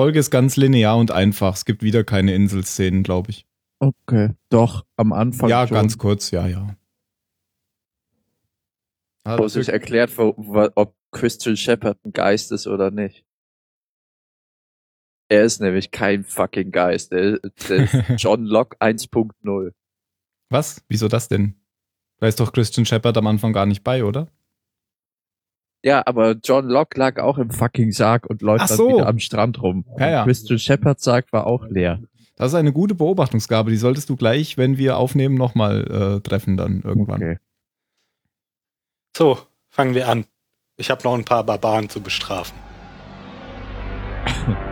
Folge ist ganz linear und einfach. Es gibt wieder keine Inselszenen, glaube ich. Okay. Doch, am Anfang. ja, schon. ganz kurz, ja, ja. Wo sich erklärt, wo, wo, ob Christian Shepard ein Geist ist oder nicht. Er ist nämlich kein fucking Geist. Der ist John Locke 1.0. Was? Wieso das denn? Da ist doch Christian Shepard am Anfang gar nicht bei, oder? Ja, aber John Locke lag auch im fucking Sarg und läuft Ach dann so. wieder am Strand rum. Ja, ja. Christian Shepards Sarg war auch leer. Das ist eine gute Beobachtungsgabe. Die solltest du gleich, wenn wir aufnehmen, nochmal äh, treffen dann irgendwann. Okay. So, fangen wir an. Ich habe noch ein paar Barbaren zu bestrafen.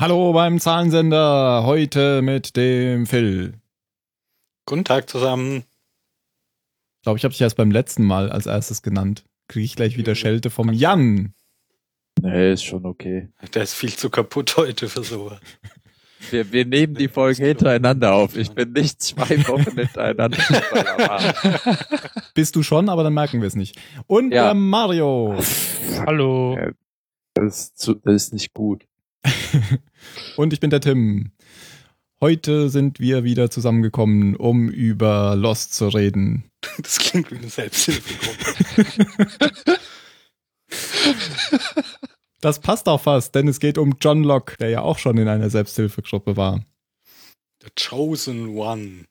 Hallo beim Zahlensender. Heute mit dem Phil. Guten Tag zusammen. Ich glaube, ich habe dich erst beim letzten Mal als erstes genannt. Kriege ich gleich wieder Schelte vom Jan. Nee, ist schon okay. Der ist viel zu kaputt heute für sowas. Wir, wir nehmen die Folgen hintereinander auf. Ich bin nicht zwei Wochen hintereinander. Bist du schon, aber dann merken wir es nicht. Und Ja. der Mario. Hallo. Das ist, zu, das ist nicht gut. Und ich bin der Tim. Heute sind wir wieder zusammengekommen, um über Lost zu reden. Das klingt wie eine Selbsthilfegruppe. Das passt auch fast, denn es geht um John Locke, der ja auch schon in einer Selbsthilfegruppe war. The Chosen One.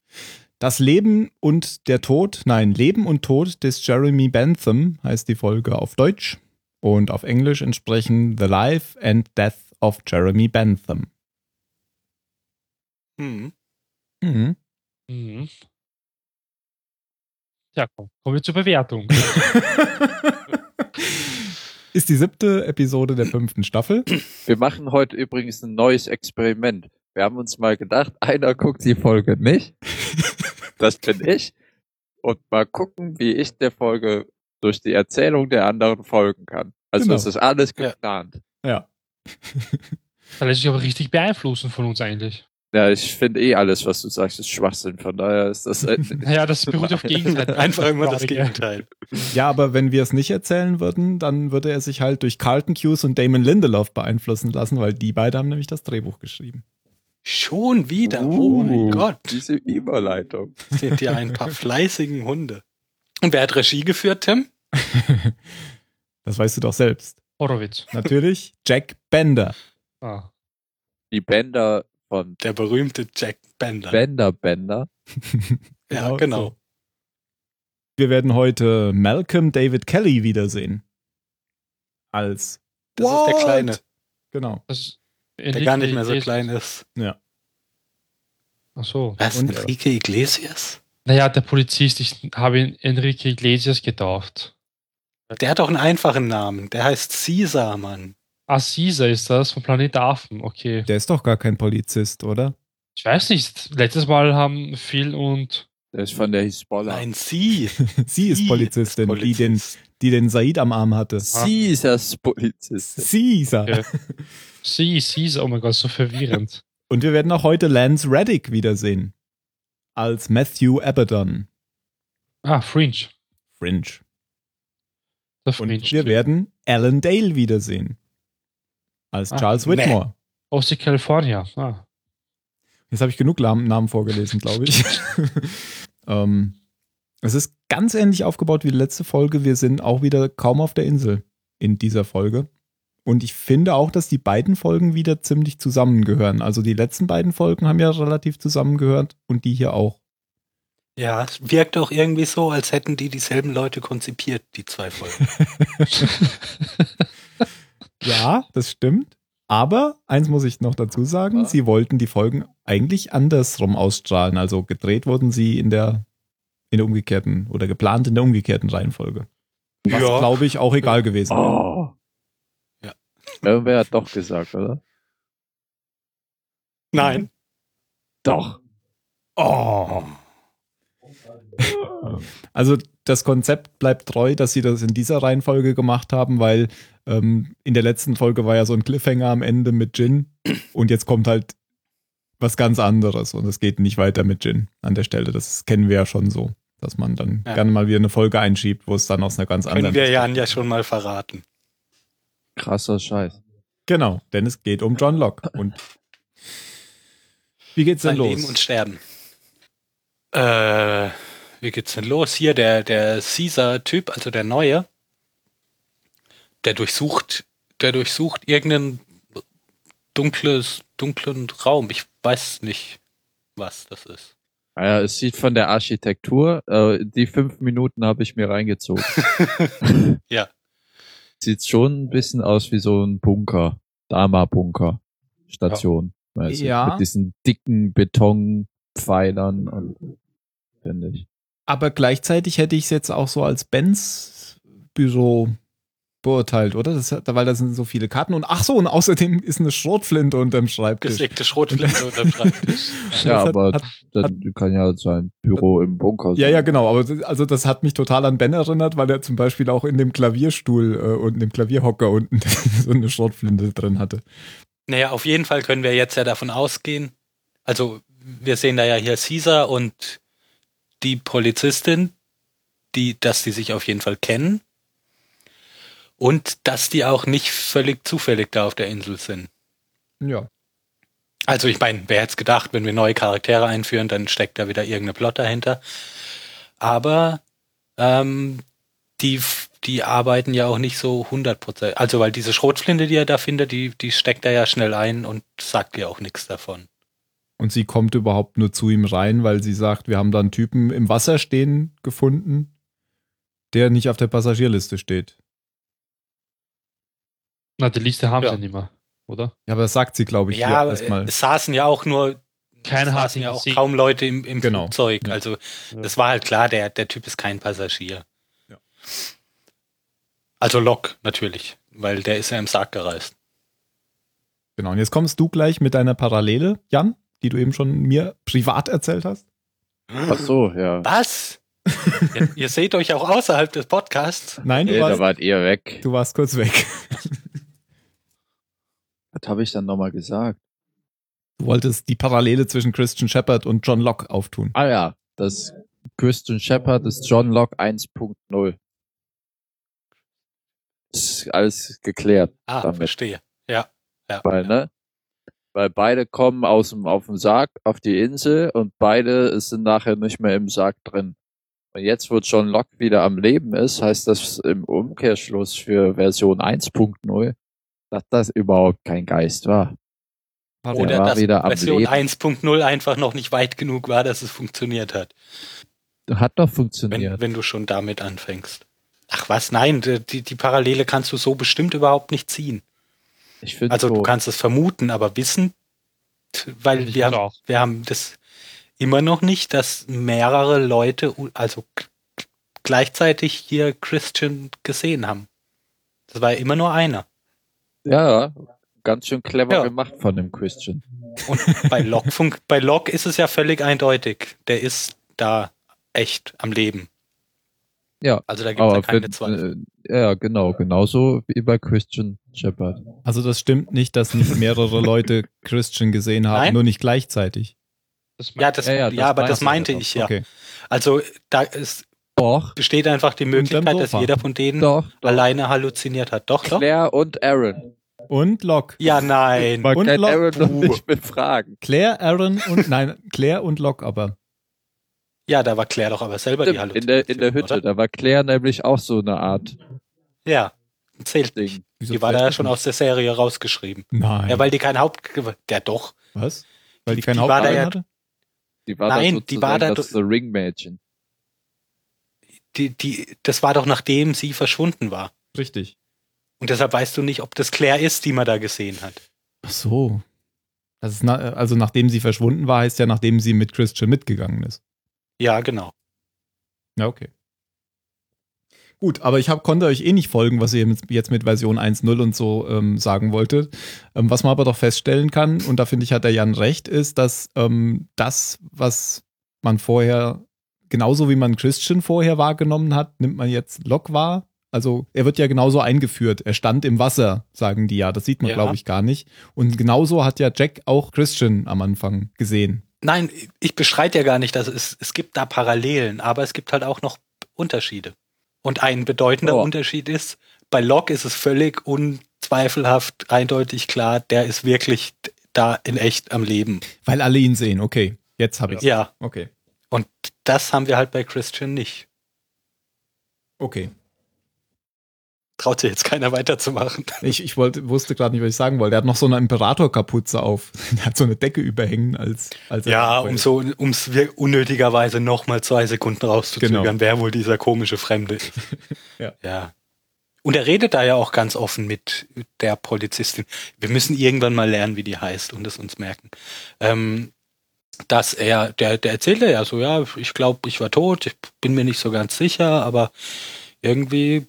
Das Leben und der Tod, nein, Leben und Tod des Jeremy Bentham heißt die Folge auf Deutsch und auf Englisch entsprechen The Life and Death of Jeremy Bentham. Hm. Mhm. Mhm. Ja, komm, kommen wir zur Bewertung. Ist die siebte Episode der fünften Staffel. Wir machen heute übrigens ein neues Experiment. Wir haben uns mal gedacht, einer guckt die Folge nicht. Das bin ich. Und mal gucken, wie ich der Folge durch die Erzählung der anderen folgen kann. Also Genau. das ist alles Ja. geplant. Ja. Da lässt sich aber richtig beeinflussen von uns eigentlich. Ja, ich finde eh alles, was du sagst, ist Schwachsinn. Von daher ist das. äh, Naja, das beruht auf Gegenseite. Einfach immer das. Gegenteil. Ja, aber wenn wir es nicht erzählen würden, dann würde er sich halt durch Carlton Hughes und Damon Lindelof beeinflussen lassen, weil die beide haben nämlich das Drehbuch geschrieben. Schon wieder. Oh mein Uh, Gott. Diese Überleitung. Sind ja ein paar fleißigen Hunde. Und wer hat Regie geführt, Tim? Das weißt du doch selbst. Horowitz. Natürlich Jack Bender. Ah. Die Bänder von Der berühmte Jack Bender. Bender Bender. ja, genau. so. Wir werden heute Malcolm David Kelly wiedersehen. Als Das ist der What? Kleine, Genau. Das der gar nicht mehr so klein ist. Ja. Ach so. Was? Und- Enrique Iglesias? Naja, der Polizist, ich habe ihn Enrique Iglesias getauft. Der hat auch einen einfachen Namen. Der heißt Caesar, Mann. Ah, Caesar ist das, vom Planet Affen, okay. Der ist doch gar kein Polizist, oder? Ich weiß nicht, letztes Mal haben Phil und Der ist von der Hisbollah. Nein, sie. Sie ist Polizistin, Die, den, Polizist. die den Said am Arm hatte. Sie ist das Polizist. Caesar. Ja. sie, Caesar, oh mein Gott, so verwirrend. Und wir werden auch heute Lance Reddick wiedersehen. Als Matthew Abaddon. Ah, Fringe. Fringe. Der Und wir werden Alan Dale wiedersehen. Als Ah, Charles nee. Whitmore. Aus der California. Ah. Jetzt habe ich genug Namen vorgelesen, glaube ich. ähm, es ist ganz ähnlich aufgebaut wie die letzte Folge. Wir sind auch wieder kaum auf der Insel in dieser Folge. Und ich finde auch, dass die beiden Folgen wieder ziemlich zusammengehören. Also die letzten beiden Folgen haben ja relativ zusammengehört und die hier auch. Ja, es wirkt auch irgendwie so, als hätten die dieselben Leute konzipiert, die zwei Folgen. Ja, das stimmt. Aber eins muss ich noch dazu sagen, Was? sie wollten die Folgen eigentlich andersrum ausstrahlen. Also gedreht wurden sie in der, in der umgekehrten oder geplant in der umgekehrten Reihenfolge. Was, Ja. glaube ich, auch egal gewesen wäre. Oh. Ja. Irgendwer hat doch gesagt, oder? Nein. Doch. Oh. Also das Konzept bleibt treu, dass sie das in dieser Reihenfolge gemacht haben, weil ähm, in der letzten Folge war ja so ein Cliffhanger am Ende mit Jin und jetzt kommt halt was ganz anderes und es geht nicht weiter mit Jin an der Stelle. Das kennen wir ja schon so, dass man dann Ja. gerne mal wieder eine Folge einschiebt, wo es dann aus einer ganz Können anderen. wir Jan ja schon mal verraten. Krasser Scheiß. Genau, denn es geht um John Locke und wie geht's denn Sein los? Leben und Sterben. Äh, wie geht's denn los? Hier, der, der Caesar-Typ, also der Neue, der durchsucht, der durchsucht irgendeinen dunkles, dunklen Raum. Ich weiß nicht, was das ist. Naja, es sieht von der Architektur, äh, die fünf Minuten habe ich mir reingezogen. Ja. Sieht schon ein bisschen aus wie so ein Bunker. Dama-Bunker. Station. Weißt du, Ja. Mit diesen dicken Betonpfeilern und finde ich. Aber gleichzeitig hätte ich es jetzt auch so als Benz Büro beurteilt, oder? Das, hat- weil da sind so viele Karten und ach so, und außerdem ist eine Schrotflinte unterm Schreibtisch. Gesägte Schrotflinte unterm Schreibtisch. Ja, hat- aber hat- dann kann ja sein Büro im Bunker sein. Ja, ja, genau. Aber das- also das hat mich total an Ben erinnert, weil er zum Beispiel auch in dem Klavierstuhl äh, und dem Klavierhocker unten so eine Schrotflinte drin hatte. Naja, auf jeden Fall können wir jetzt ja davon ausgehen. Also, wir sehen da ja hier Caesar und die Polizistin, die, dass die sich auf jeden Fall kennen. Und dass die auch nicht völlig zufällig da auf der Insel sind. Ja. Also, ich meine, wer hätte es gedacht, wenn wir neue Charaktere einführen, dann steckt da wieder irgendeine Plot dahinter. Aber ähm, die, die arbeiten ja auch nicht so 100%. Also, weil diese Schrotflinte, die er da findet, die, die steckt er ja schnell ein und sagt ja auch nichts davon. Und sie kommt überhaupt nur zu ihm rein, weil sie sagt, wir haben da einen Typen im Wasser stehen gefunden, der nicht auf der Passagierliste steht. Na, die Liste haben Ja. sie nicht mehr, oder? Ja, aber das sagt sie, glaube ich, Ja, erstmal. es saßen ja auch nur, hat saßen ja auch kaum Leute im, im Genau. Flugzeug. Ja. Also, das war halt klar, der, der Typ ist kein Passagier. Ja. Also Lok, natürlich, weil der ist ja im Sarg gereist. Genau. Und jetzt kommst du gleich mit deiner Parallele, Jan, die du eben schon mir privat erzählt hast. Ach so, ja. Was? ihr, ihr seht euch auch außerhalb des Podcasts. Nein, du, da warst, wart ihr weg. du warst kurz weg. Was habe ich dann nochmal gesagt? Du wolltest die Parallele zwischen Christian Shepard und John Locke auftun. Ah ja, das Christian Shepard ist John Locke 1.0. Ist alles geklärt. Ah, Damit. verstehe. Ja. ja. Weil, ne? Weil beide kommen aus dem, auf dem Sarg auf die Insel und beide sind nachher nicht mehr im Sarg drin. Und jetzt, wo John Locke wieder am Leben ist, heißt das im Umkehrschluss für Version 1.0, dass das überhaupt kein Geist war. Oder war dass wieder am Version Leben. 1.0 einfach noch nicht weit genug war, dass es funktioniert hat. Hat doch Wenn, funktioniert. wenn du schon damit anfängst. Ach was, nein, die, die Parallele kannst du so bestimmt überhaupt nicht ziehen. Ich finde Also so, du kannst es vermuten, aber wissen, weil Ich wir haben, auch. wir haben das immer noch nicht, dass mehrere Leute, also gleichzeitig hier Christian gesehen haben. Das war ja immer nur einer. ja, ganz schön clever Ja. gemacht von dem Christian. Und bei Locke, bei Locke ist es ja völlig eindeutig. Der ist da echt am Leben. Ja, Also da gibt es ja keine wenn, Zweifel. äh, ja, genau, genauso wie bei Christian Shepard. Also das stimmt nicht, dass nicht mehrere Leute Christian gesehen haben, Nein? nur nicht gleichzeitig. Das Ja, das, Ja, ja, ja, das aber das meinte ich ich ja. Okay. Also da ist, Doch, besteht einfach die Möglichkeit, dass jeder von denen doch, doch. alleine halluziniert hat. Doch, doch. Claire und Aaron. Und Locke. Ja, nein. Man Und kann Lo- Aaron noch nicht befragen. Claire, Aaron und nein, Claire und Locke aber. Ja, da war Claire doch aber selber die Stimmt, in der, in der Hütte, Oder? da war Claire nämlich auch so eine Art Ja, zählt nicht. Wieso Die war da ja schon aus der Serie rausgeschrieben. Nein. Ja, weil die kein Haupt... Ja, doch. Was? Weil die kein Die war da Hauptteil ja- hatte? Die war Nein, da die war da das The Ring Mädchen. Die, die, das war doch nachdem sie verschwunden war. Richtig. Und deshalb weißt du nicht, ob das Claire ist, die man da gesehen hat. Ach so. Das ist na, also nachdem sie verschwunden war, heißt ja, nachdem sie mit Christian mitgegangen ist. Ja, genau. Ja, okay. Gut, aber ich hab, konnte euch eh nicht folgen, was ihr mit, jetzt mit Version 1.0 und so ähm, sagen wolltet. Ähm, was man aber doch feststellen kann, und da finde ich, hat der Jan recht, ist, dass ähm, das, was man vorher, genauso wie man Christian vorher wahrgenommen hat, nimmt man jetzt Locke wahr. Also er wird ja genauso eingeführt. Er stand im Wasser, sagen die ja. Das sieht man, Ja. glaube ich, gar nicht. Und genauso hat ja Jack auch Christian am Anfang gesehen. Nein, ich bestreite ja gar nicht, dass es, es gibt da Parallelen, aber es gibt halt auch noch Unterschiede. Und ein bedeutender Oh. Unterschied ist, bei Locke ist es völlig unzweifelhaft, eindeutig klar, der ist wirklich da in echt am Leben. Weil alle ihn sehen. Okay, jetzt habe ich Ja, Okay. und das haben wir halt bei Christian nicht. Okay. Traut sich jetzt keiner weiterzumachen. Ich, ich wollte, wusste gerade nicht, was ich sagen wollte. Er hat noch so eine Imperatorkapuze auf. Er hat so eine Decke überhängen, als, als Ja, um so, um es unnötigerweise noch mal zwei Sekunden rauszuzögern, Genau. wer wohl dieser komische Fremde ist. Ja. ja. Und er redet da ja auch ganz offen mit der Polizistin. Wir müssen irgendwann mal lernen, wie die heißt und es uns merken. Ähm, dass er, der, der erzählte ja so, ja, ich glaube, ich war tot, ich bin mir nicht so ganz sicher, aber irgendwie,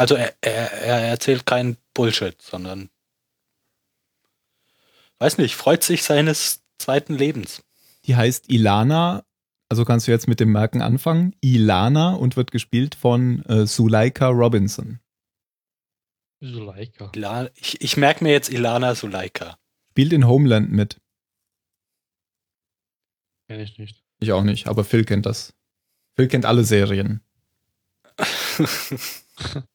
also er, er, er erzählt keinen Bullshit, sondern weiß nicht, freut sich seines zweiten Lebens. Die heißt Ilana. Also kannst du jetzt mit dem Merken anfangen. Ilana und wird gespielt von äh, Suleika Robinson. Suleika. Ich, ich merke mir jetzt Ilana Suleika. Spielt in Homeland mit. Kenn ich nicht. Ich auch nicht, aber Phil kennt das. Phil kennt alle Serien.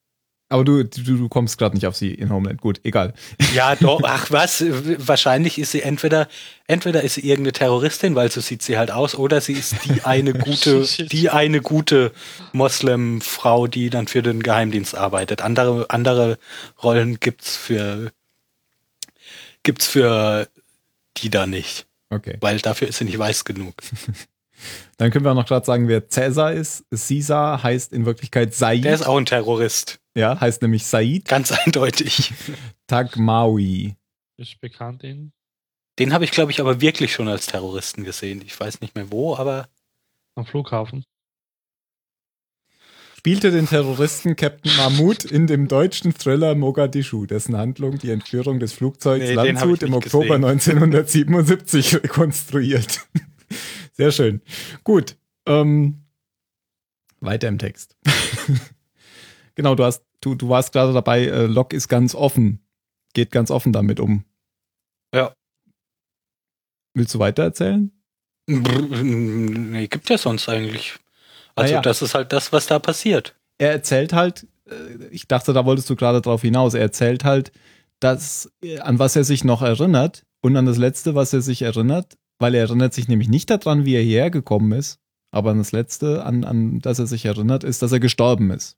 Aber du, du, du kommst gerade nicht auf sie in Homeland. Gut, egal. Ja, doch, ach was, wahrscheinlich ist sie entweder, entweder ist sie irgendeine Terroristin, weil so sieht sie halt aus, oder sie ist die eine gute, die eine gute Moslem-Frau, die dann für den Geheimdienst arbeitet. Andere, andere Rollen gibt's für, gibt's für die da nicht, Okay. weil dafür ist sie nicht weiß genug. Dann können wir auch noch gerade sagen, wer Cäsar ist. Caesar heißt in Wirklichkeit Said. Der ist auch ein Terrorist. Ja, heißt nämlich Said Ganz eindeutig. Tagmawi. Ist bekannt in. Den habe ich, glaube ich, aber wirklich schon als Terroristen gesehen. Ich weiß nicht mehr wo, aber Am Flughafen. Spielte den Terroristen Captain Mahmoud in dem deutschen Thriller Mogadischu, dessen Handlung die Entführung des Flugzeugs Nee, Landshut im Oktober gesehen. 1977 rekonstruiert. Sehr schön. Gut. Ähm, weiter im Text. genau, du hast, du, du warst gerade dabei, äh, Locke ist ganz offen. Geht ganz offen damit um. Ja. Willst du weiter erzählen? nee, gibt ja sonst eigentlich. Also Ah ja. das ist halt das, was da passiert. er erzählt halt, äh, ich dachte, da wolltest du gerade drauf hinaus, er erzählt halt, dass, äh, an was er sich noch erinnert und an das Letzte, was er sich erinnert, weil er erinnert sich nämlich nicht daran, wie er hierher gekommen ist, aber an das Letzte, an, an das er sich erinnert, ist, dass er gestorben ist.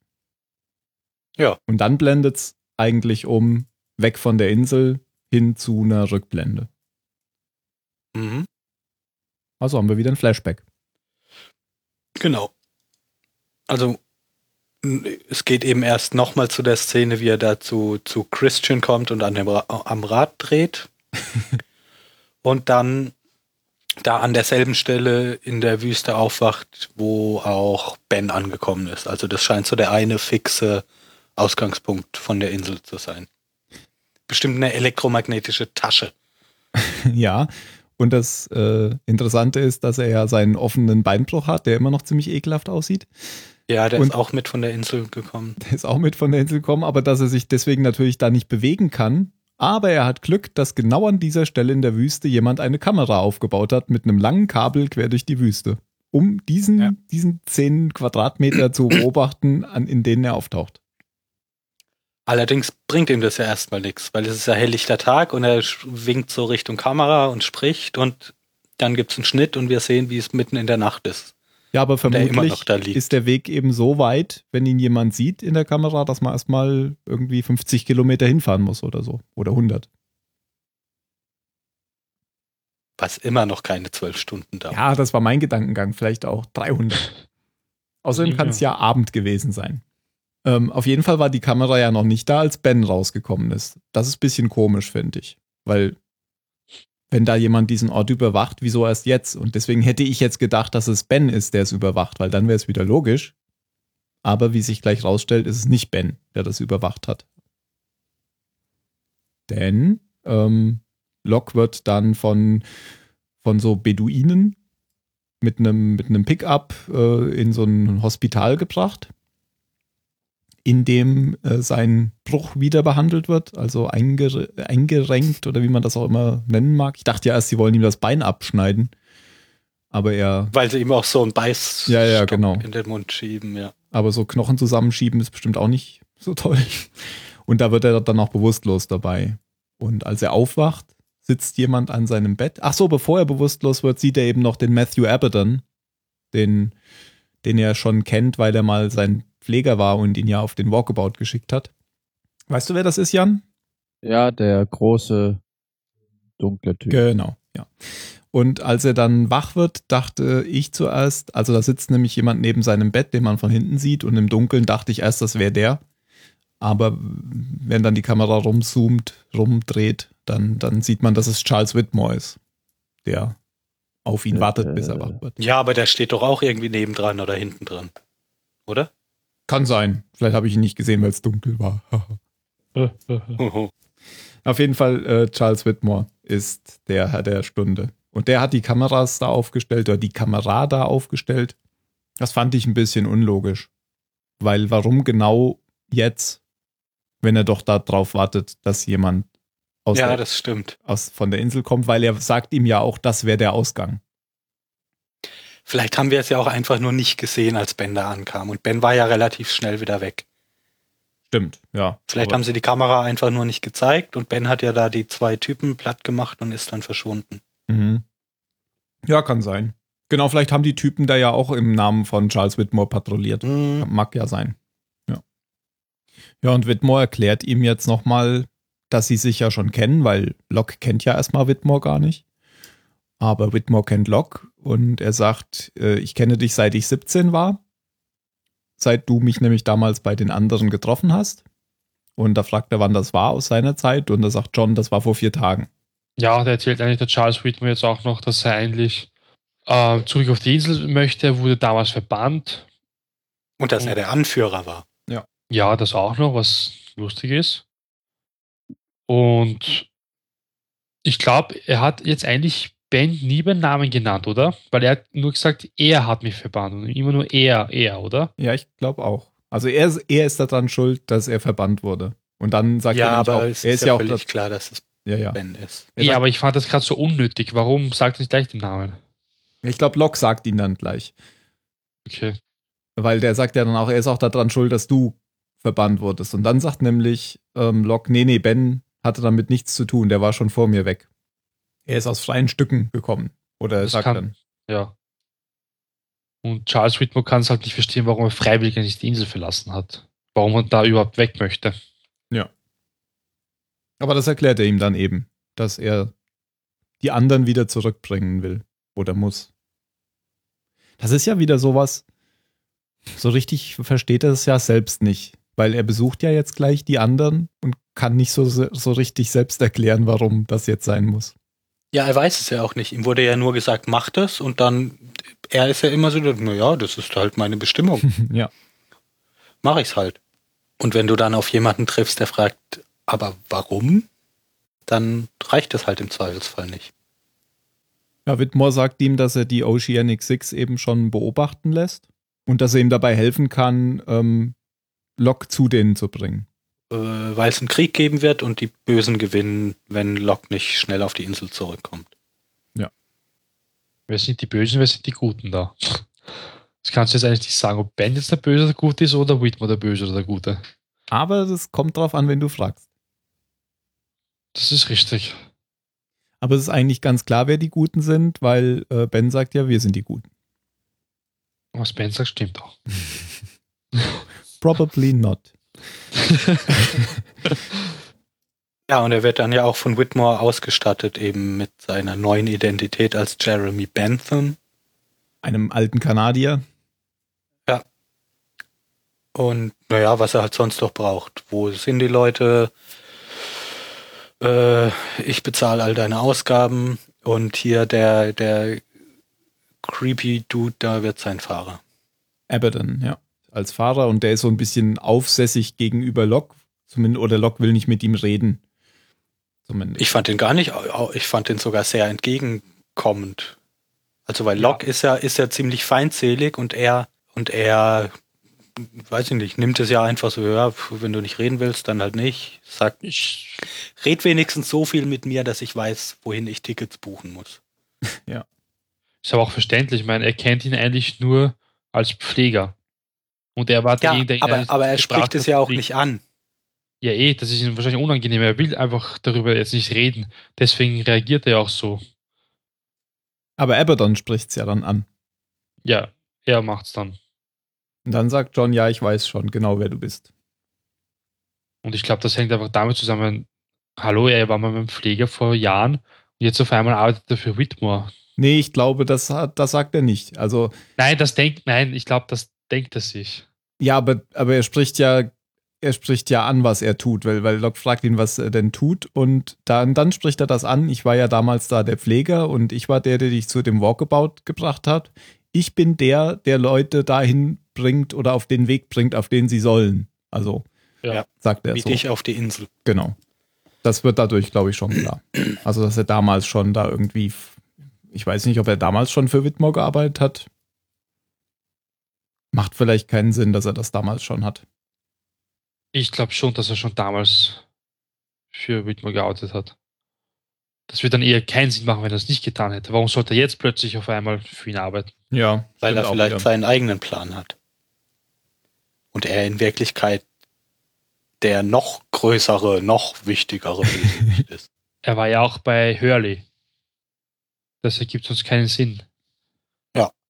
Ja. Und dann blendet es eigentlich um, weg von der Insel hin zu einer Rückblende. Mhm. Also haben wir wieder ein Flashback. Genau. Also es geht eben erst nochmal zu der Szene, wie er da zu, zu Christian kommt und an dem Ra am Rad dreht. und dann da an derselben Stelle in der Wüste aufwacht, wo auch Ben angekommen ist. Also das scheint so der eine fixe Ausgangspunkt von der Insel zu sein. Bestimmt eine elektromagnetische Tasche. ja. Und das äh, Interessante ist, dass er ja seinen offenen Beinbruch hat, der immer noch ziemlich ekelhaft aussieht. Ja, der Und- ist auch mit von der Insel gekommen. Der ist auch mit von der Insel gekommen, aber dass er sich deswegen natürlich da nicht bewegen kann. Aber er hat Glück, dass genau an dieser Stelle in der Wüste jemand eine Kamera aufgebaut hat mit einem langen Kabel quer durch die Wüste, um diesen, Ja. diesen 10 Quadratmeter zu beobachten, an, in denen er auftaucht. Allerdings bringt ihm das ja erstmal nichts, weil es ist ja helllichter Tag und er winkt so Richtung Kamera und spricht und dann gibt's einen Schnitt und wir sehen, wie es mitten in der Nacht ist. Ja, aber Der vermutlich liegt. ist der Weg eben so weit, wenn ihn jemand sieht in der Kamera, dass man erstmal irgendwie 50 Kilometer hinfahren muss oder so. Oder 100. Was immer noch keine zwölf Stunden dauert. Ja, das war mein Gedankengang. Vielleicht auch 300. Außerdem kann es ja Abend gewesen sein. Ähm, auf jeden Fall war die Kamera ja noch nicht da, als Ben rausgekommen ist. Das ist ein bisschen komisch, finde ich. Weil, wenn da jemand diesen Ort überwacht, wieso erst jetzt? Und deswegen hätte ich jetzt gedacht, dass es Ben ist, der es überwacht, weil dann wäre es wieder logisch. Aber wie sich gleich rausstellt, ist es nicht Ben, der das überwacht hat. Denn ähm, Locke wird dann von, von so Beduinen mit einem mit Pickup äh, in so ein Hospital gebracht. In dem äh, sein Bruch wieder behandelt wird, also eingere eingerenkt oder wie man das auch immer nennen mag. Ich dachte ja erst, sie wollen ihm das Bein abschneiden, aber er, Weil sie ihm auch so ein Beiß Ja, ja, genau. in den Mund schieben, ja. aber so Knochen zusammenschieben ist bestimmt auch nicht so toll. Und da wird er dann auch bewusstlos dabei. Und als er aufwacht, sitzt jemand an seinem Bett. Ach so, bevor er bewusstlos wird, sieht er eben noch den Matthew Abaddon, den, den er schon kennt, weil er mal sein Pfleger war und ihn ja auf den Walkabout geschickt hat. Weißt du, wer das ist, Jan? Ja, der große, dunkle Typ. Genau, ja. Und als er dann wach wird, dachte ich zuerst, also da sitzt nämlich jemand neben seinem Bett, den man von hinten sieht, und im Dunkeln dachte ich erst, das wäre der. Aber wenn dann die Kamera rumzoomt, rumdreht, dann, dann sieht man, dass es Charles Whitmore ist, der auf ihn wartet, bis er äh. wach wird. Ja, aber der steht doch auch irgendwie nebendran oder hinten dran. Oder? Kann sein. Vielleicht habe ich ihn nicht gesehen, weil es dunkel war. Auf jeden Fall, äh, Charles Whitmore ist der Herr der Stunde. Und der hat die Kameras da aufgestellt oder die Kamera da aufgestellt. Das fand ich ein bisschen unlogisch. Weil warum genau jetzt, wenn er doch darauf wartet, dass jemand aus ja, der, das stimmt. aus, von der Insel kommt, weil er sagt ihm ja auch, das wäre der Ausgang. Vielleicht haben wir es ja auch einfach nur nicht gesehen, als Ben da ankam. Und Ben war ja relativ schnell wieder weg. Stimmt, ja. Vielleicht haben sie die Kamera einfach nur nicht gezeigt und Ben hat ja da die zwei Typen platt gemacht und ist dann verschwunden. Mhm. Ja, kann sein. Genau, vielleicht haben die Typen da ja auch im Namen von Charles Whitmore patrouilliert. Hm, Mag ja sein. Ja. Ja, und Whitmore erklärt ihm jetzt nochmal, dass sie sich ja schon kennen, weil Locke kennt ja erstmal Whitmore gar nicht. Aber Whitmore kennt Locke und er sagt, äh, ich kenne dich seit ich 17 war. Seit du mich nämlich damals bei den anderen getroffen hast. Und da fragt er, wann das war aus seiner Zeit. Und da sagt John, das war vor vier Tagen. Ja, da erzählt eigentlich der Charles Whitmore jetzt auch noch, dass er eigentlich äh, zurück auf die Insel möchte. Er wurde damals verbannt. Und dass er der Anführer war. Ja, das auch noch, was lustig ist. Und ich glaube, er hat jetzt eigentlich Ben nie beim Namen genannt, oder? Weil er hat nur gesagt, er hat mich verbannt. Und immer nur er, er, oder? Ja, ich glaube auch. Also er, ist- er ist daran schuld, dass er verbannt wurde. Und dann sagt Ja, er aber auch, es er ist ist ja auch völlig das, klar, dass es ja, ja. Ben ist. Ja, sagt- aber ich fand das gerade so unnötig. Warum sagt er nicht gleich den Namen? Ich glaube, Locke sagt ihn dann gleich. Okay. Weil der sagt ja dann auch, er ist auch daran schuld, dass du verbannt wurdest. Und dann sagt nämlich ähm, Locke, nee, nee, Ben hatte damit nichts zu tun, der war schon vor mir weg. Er ist aus freien Stücken gekommen. Oder er Das sagt kann- dann. Ja. Und Charles Whitmore kann es halt nicht verstehen, warum er freiwillig nicht die Insel verlassen hat. Warum er da überhaupt weg möchte. Aber das erklärt er ihm dann eben, dass er die anderen wieder zurückbringen will oder muss. Das ist ja wieder sowas, so richtig versteht er es ja selbst nicht, weil er besucht ja jetzt gleich die anderen und kann nicht so, so richtig selbst erklären, warum das jetzt sein muss. Ja, er weiß es ja auch nicht. Ihm wurde ja nur gesagt, mach das und dann, er ist ja immer so, naja, das ist halt meine Bestimmung. ja. Mach ich's halt. Und wenn du dann auf jemanden triffst, der fragt, aber warum? Dann reicht das halt im Zweifelsfall nicht. Ja, Whitmore sagt ihm, dass er die Oceanic Six eben schon beobachten lässt und dass er ihm dabei helfen kann, ähm, Locke zu denen zu bringen. Äh, Weil es einen Krieg geben wird und die Bösen gewinnen, wenn Locke nicht schnell auf die Insel zurückkommt. Wer sind die Bösen, wer sind die Guten da? Das kannst du jetzt eigentlich nicht sagen, ob Ben jetzt der Böse oder der Gute ist oder Whitmore der Böse oder der Gute. Aber das kommt drauf an, wenn du fragst. Das ist richtig. Aber es ist eigentlich ganz klar, wer die Guten sind, weil äh, Ben sagt ja, wir sind die Guten. Was Ben sagt, stimmt auch. Probably not. Ja, und er wird dann ja auch von Whitmore ausgestattet, eben mit seiner neuen Identität als Jeremy Bentham. Einem alten Kanadier. Und naja, was er halt sonst noch braucht. Wo sind die Leute? Äh, ich bezahle all deine Ausgaben und hier der, der creepy Dude, da wird sein Fahrer. Abaddon, ja. Als Fahrer und der ist so ein bisschen aufsässig gegenüber Locke. Zumindest, oder Locke will nicht mit ihm reden. Zumindest. Ich fand den gar nicht, ich fand den sogar sehr entgegenkommend. Also weil Locke ist ja, ist ja ziemlich feindselig und er, und er weiß ich nicht, nimmt es ja einfach so, ja, wenn du nicht reden willst, dann halt nicht. Sag, Ich, red wenigstens so viel mit mir, dass ich weiß, wohin ich Tickets buchen muss. ist aber auch verständlich. Ich meine, er kennt ihn eigentlich nur als Pfleger. Und er war Ja, derjenige, der aber, aber er spricht es ja auch nicht an. Ja, eh, das ist ihm wahrscheinlich unangenehm. Er will einfach darüber jetzt nicht reden. Deswegen reagiert er auch so. Aber Abaddon spricht es ja dann an. Ja, er macht's dann. Und dann sagt John, ja, ich weiß schon genau, wer du bist. Und ich glaube, das hängt einfach damit zusammen. Hallo, er war mal beim Pfleger vor Jahren und jetzt auf einmal arbeitet er für Whitmore. Nee, ich glaube, das, hat, das sagt er nicht. Also, Nein, das denkt, nein, ich glaube, das denkt er sich. Ja, aber, aber er spricht ja, er spricht ja an, was er tut, weil, weil Locke fragt ihn, was er denn tut und dann, dann spricht er das an. Ich war ja damals da der Pfleger und ich war der, der dich zu dem Walkabout gebracht hat. Ich bin der, der Leute dahin bringt oder auf den Weg bringt, auf den sie sollen. Also, Ja. sagt er Wie so. dich auf die Insel. Genau. Das wird dadurch, glaube ich, schon klar. Also, dass er damals schon da irgendwie, ich weiß nicht, ob er damals schon für Whitmore gearbeitet hat. Macht vielleicht keinen Sinn, dass er das damals schon hat. Ich glaube schon, dass er schon damals für Whitmore geoutet hat. Das wird dann eher keinen Sinn machen, wenn er es nicht getan hätte. Warum sollte er jetzt plötzlich auf einmal für ihn arbeiten? Ja, Weil er vielleicht wieder. seinen eigenen Plan hat. Und er in Wirklichkeit der noch größere, noch wichtigere ist. Er war ja auch bei Hurley. Das ergibt uns keinen Sinn.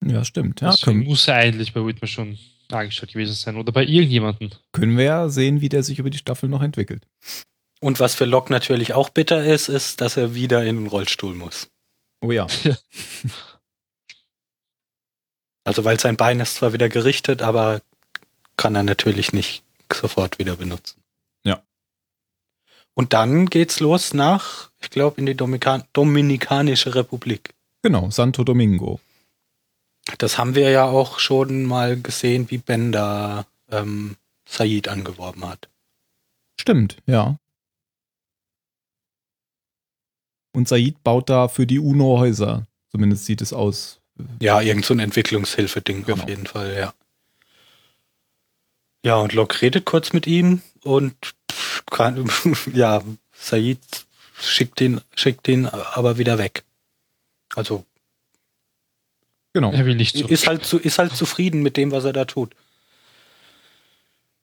Ja, stimmt. Ja, Deswegen können, muss er eigentlich bei Whitmore schon angestellt gewesen sein. Oder bei irgendjemandem. können wir ja sehen, wie der sich über die Staffel noch entwickelt. Und was für Locke natürlich auch bitter ist, ist, dass er wieder in den Rollstuhl muss. Oh ja. Also weil sein Bein ist zwar wieder gerichtet, aber kann er natürlich nicht sofort wieder benutzen. Ja. Und dann geht's los nach, ich glaube, in die Dominikan Dominikanische Republik. Genau, Santo Domingo. Das haben wir ja auch schon mal gesehen, wie Ben da ähm, Said angeworben hat. Stimmt, ja. Und Said baut da für die UNO Häuser. Zumindest sieht es aus. Ja, irgend so ein Entwicklungshilfe-Ding Genau. auf jeden Fall, ja. Ja, und Locke redet kurz mit ihm und kann, ja, Said schickt ihn, schickt ihn aber wieder weg. Also Genau. Er will nicht so. ist halt zu, ist halt zufrieden mit dem, was er da tut.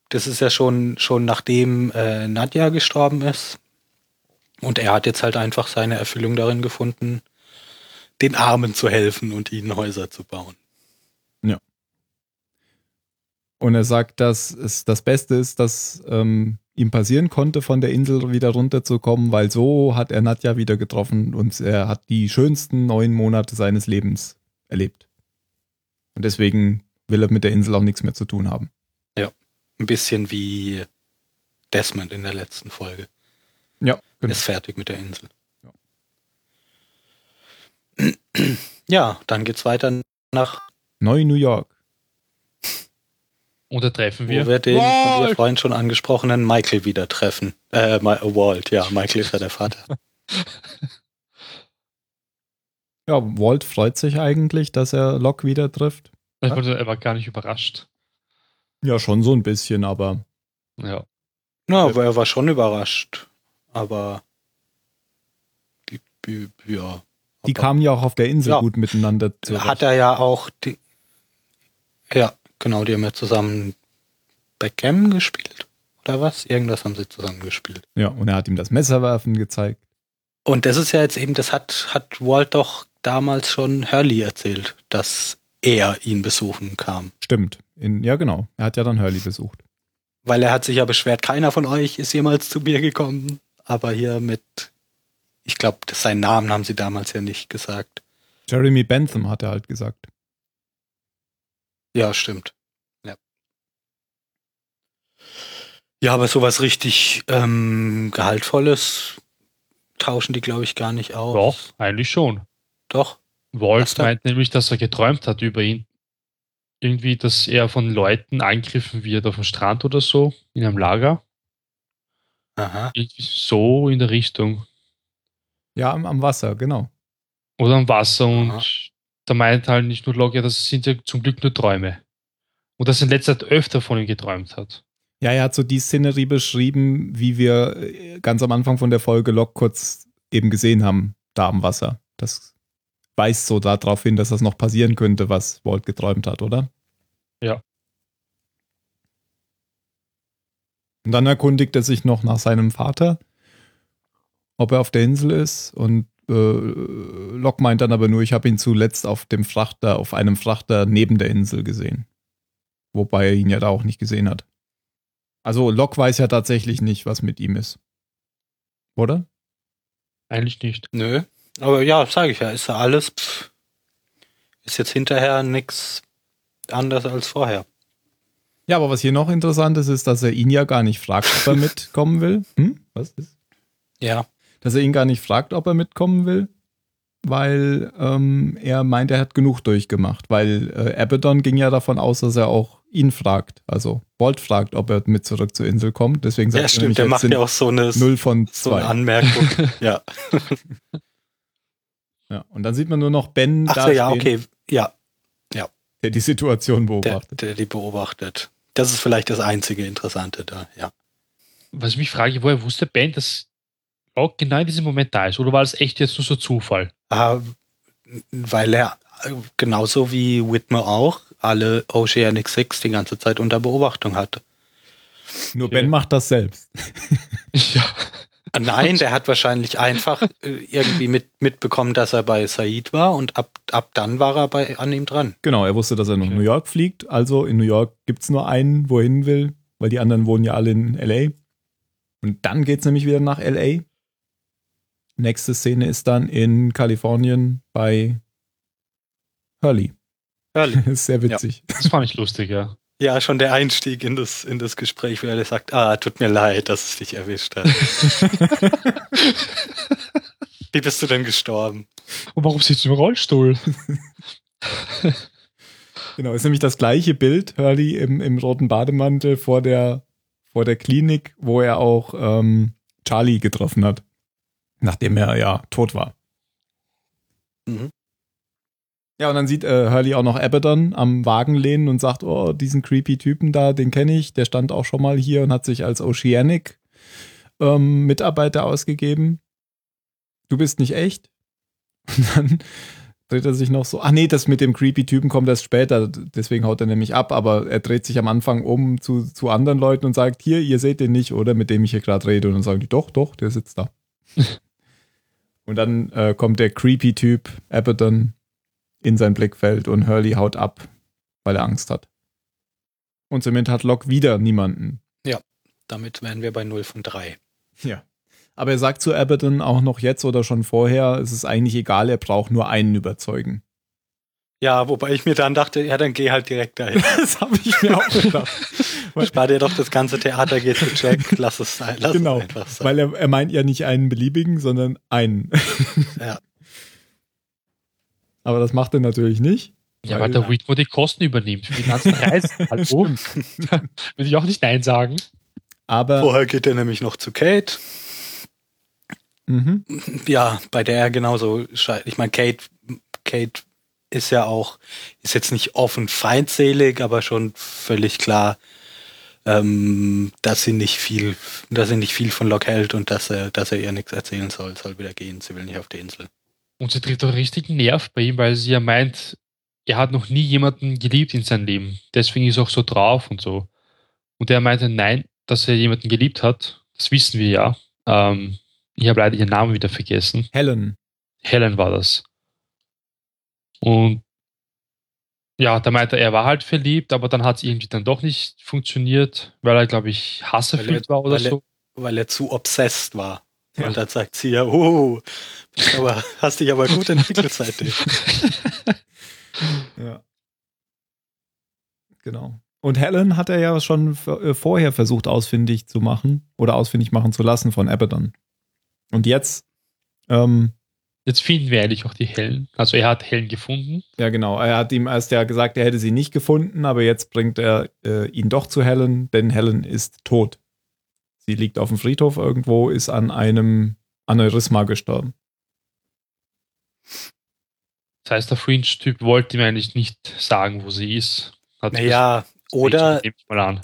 Das ist ja schon, schon nachdem äh, Nadja gestorben ist. Und er hat jetzt halt einfach seine Erfüllung darin gefunden, den Armen zu helfen und ihnen Häuser zu bauen. Und er sagt, dass es das Beste ist, dass ähm, ihm passieren konnte, von der Insel wieder runterzukommen, weil so hat er Nadja wieder getroffen und er hat die schönsten neun Monate seines Lebens erlebt. Und deswegen will er mit der Insel auch nichts mehr zu tun haben. Ein bisschen wie Desmond in der letzten Folge. Ja, genau. Ist fertig mit der Insel. Ja. Ja, dann geht's weiter nach, Neu New York. Da treffen wo wir. wir den von Walt! vorhin schon angesprochenen Michael wieder treffen. Äh, Walt, ja, Michael ist ja der Vater. Ja, Walt freut sich eigentlich, dass er Locke wieder trifft. Ich wollte- Er war gar nicht überrascht. Ja, schon so ein bisschen, aber Ja. Na, aber er war schon überrascht. Aber die, die, ja. die aber kamen ja auch auf der Insel Ja. gut miteinander zurecht. Hat er ja auch die. Ja, genau, die haben ja zusammen Backgammon gespielt. Oder was? Irgendwas haben sie zusammen gespielt. Ja, und er hat ihm das Messerwerfen gezeigt. Und das ist ja jetzt eben, das hat, hat Walt doch damals schon Hurley erzählt, dass er ihn besuchen kam. Stimmt. In, ja, genau. Er hat ja dann Hurley besucht. Weil er hat sich ja beschwert, keiner von euch ist jemals zu mir gekommen. Aber hier mit, ich glaube, seinen Namen haben sie damals ja nicht gesagt. Jeremy Bentham hat er halt gesagt. Ja, stimmt. Ja. Ja, aber sowas richtig ähm, Gehaltvolles tauschen die, glaube ich, gar nicht aus. Doch, eigentlich schon. Doch. Denn? meint nämlich, dass er geträumt hat über ihn. Irgendwie, dass er von Leuten angegriffen wird auf dem Strand oder so, in einem Lager. Aha. Irgendwie so in der Richtung. Ja, am, am Wasser, genau. Oder am Wasser und Aha. da meint halt nicht nur Log, ja, das sind ja zum Glück nur Träume. Und dass er in letzter Zeit öfter von ihm geträumt hat. Ja, er hat so die Szenerie beschrieben, wie wir äh, ganz am Anfang von der Folge Lok kurz eben gesehen haben, da am Wasser. Das weist so darauf hin, dass das noch passieren könnte, was Walt geträumt hat, oder? Ja. Und dann erkundigt er sich noch nach seinem Vater, ob er auf der Insel ist. Und äh, Locke meint dann aber nur, ich habe ihn zuletzt auf dem Frachter, auf einem Frachter neben der Insel gesehen. Wobei er ihn ja da auch nicht gesehen hat. Also Locke weiß ja tatsächlich nicht, was mit ihm ist. Oder? Eigentlich nicht. Nö. Aber ja, sage ich ja, ist ja alles. Pff, ist jetzt hinterher nichts anders als vorher. Ja, aber was hier noch interessant ist, ist, dass er ihn ja gar nicht fragt, ob er mitkommen will. Hm? Was ist? Ja. Dass er ihn gar nicht fragt, ob er mitkommen will, weil ähm, er meint, er hat genug durchgemacht. Weil äh, Abaddon ging ja davon aus, dass er auch ihn fragt. Also Bolt fragt, ob er mit zurück zur Insel kommt. Deswegen sagt Ja, er stimmt, nämlich, der macht ja auch so eine, so null von eine zwei. Anmerkung. ja. Ja, und dann sieht man nur noch Ben Ach da so, ja, stehen, okay. Ja, der die Situation der, beobachtet. der die beobachtet. Das ist vielleicht das einzige Interessante da, ja. Was ich mich frage, woher wusste Ben, dass Locke genau in diesem Moment da ist? Oder war das echt jetzt nur so Zufall? Ah, weil er genauso wie Whitmer auch alle Oceanic Six die ganze Zeit unter Beobachtung hatte. Nur Okay. Ben macht das selbst. Ja. Nein, der hat wahrscheinlich einfach äh, irgendwie mit, mitbekommen, dass er bei Said war und ab, ab dann war er bei, an ihm dran. Genau, er wusste, dass er nach Okay. New York fliegt. Also in New York gibt es nur einen, wo er hin will, weil die anderen wohnen ja alle in LA. Und dann geht es nämlich wieder nach LA. Nächste Szene ist dann in Kalifornien bei Hurley. Hurley. ist sehr witzig. Das fand ich lustig, ja. Ja, schon der Einstieg in das, in das Gespräch, wo er sagt, ah, tut mir leid, dass es dich erwischt hat. Wie bist du denn gestorben? Und warum sitzt du im Rollstuhl? Genau, ist nämlich das gleiche Bild, Hurley im, im roten Bademantel vor der, vor der Klinik, wo er auch ähm, Charlie getroffen hat. Nachdem er ja tot war. Mhm. Ja, und dann sieht äh, Hurley auch noch Abaddon am Wagen lehnen und sagt, oh, diesen creepy Typen da, den kenne ich, der stand auch schon mal hier und hat sich als Oceanic ähm, Mitarbeiter ausgegeben. Du bist nicht echt? Und dann dreht er sich noch so, ah nee, das mit dem creepy Typen kommt erst später, deswegen haut er nämlich ab, aber er dreht sich am Anfang um zu, zu anderen Leuten und sagt, hier, ihr seht den nicht, oder, mit dem ich hier gerade rede. Und dann sagen die, doch, doch, der sitzt da. und dann äh, kommt der creepy Typ, Abaddon, in sein Blickfeld und Hurley haut ab, weil er Angst hat. Und somit hat Locke wieder niemanden. Damit wären wir bei 0 von 3. Ja. Aber er sagt zu Abaddon auch noch jetzt oder schon vorher, es ist eigentlich egal, er braucht nur einen überzeugen. Ja, wobei ich mir dann dachte, ja, dann geh halt direkt dahin. Das habe ich mir auch gedacht. Spar dir doch das ganze Theater, geh zu Jack, lass es sein, lass genau, es einfach sein. weil er, er meint ja nicht einen beliebigen, sondern einen. Ja. Aber das macht er natürlich nicht. Ja, weil der Whitmore die Kosten übernimmt für die ganzen Reisen. Hallo? Würde ich auch nicht Nein sagen. Aber Vorher geht er nämlich noch zu Kate. mhm, Ja, bei der er genauso scheint. Ich meine, Kate, Kate ist ja auch, ist jetzt nicht offen feindselig, aber schon völlig klar, ähm, dass sie nicht viel, dass sie nicht viel von Locke hält und dass er, dass er ihr nichts erzählen soll, soll wieder gehen. Sie will nicht auf die Insel. Und sie trifft doch richtigen Nerv bei ihm, weil sie ja meint, er hat noch nie jemanden geliebt in seinem Leben. Deswegen ist er auch so drauf und so. Und er meinte, nein, dass er jemanden geliebt hat. Das wissen wir ja. Ähm, ich habe leider ihren Namen wieder vergessen. Helen. Helen war das. Und ja, da meinte er, er war halt verliebt, aber dann hat es irgendwie dann doch nicht funktioniert, weil er, glaube ich, hasserfüllt war oder weil er- so. Weil er zu obsessed war. Ja. Und dann sagt sie ja, oh, aber, hast dich aber gut entwickelt seitdem. Ja. Genau. Und Helen hat er ja schon äh, vorher versucht ausfindig zu machen oder ausfindig machen zu lassen von Abaddon. Und jetzt, ähm, Jetzt finden wir eigentlich auch die Helen. Also er hat Helen gefunden. ja genau, er hat ihm erst ja gesagt, er hätte sie nicht gefunden, aber jetzt bringt er äh, ihn doch zu Helen, denn Helen ist tot. Sie liegt auf dem Friedhof irgendwo, ist an einem Aneurysma gestorben. Das heißt, der Fringe-Typ wollte ihm eigentlich nicht sagen, wo sie ist. Hat Naja, Oder,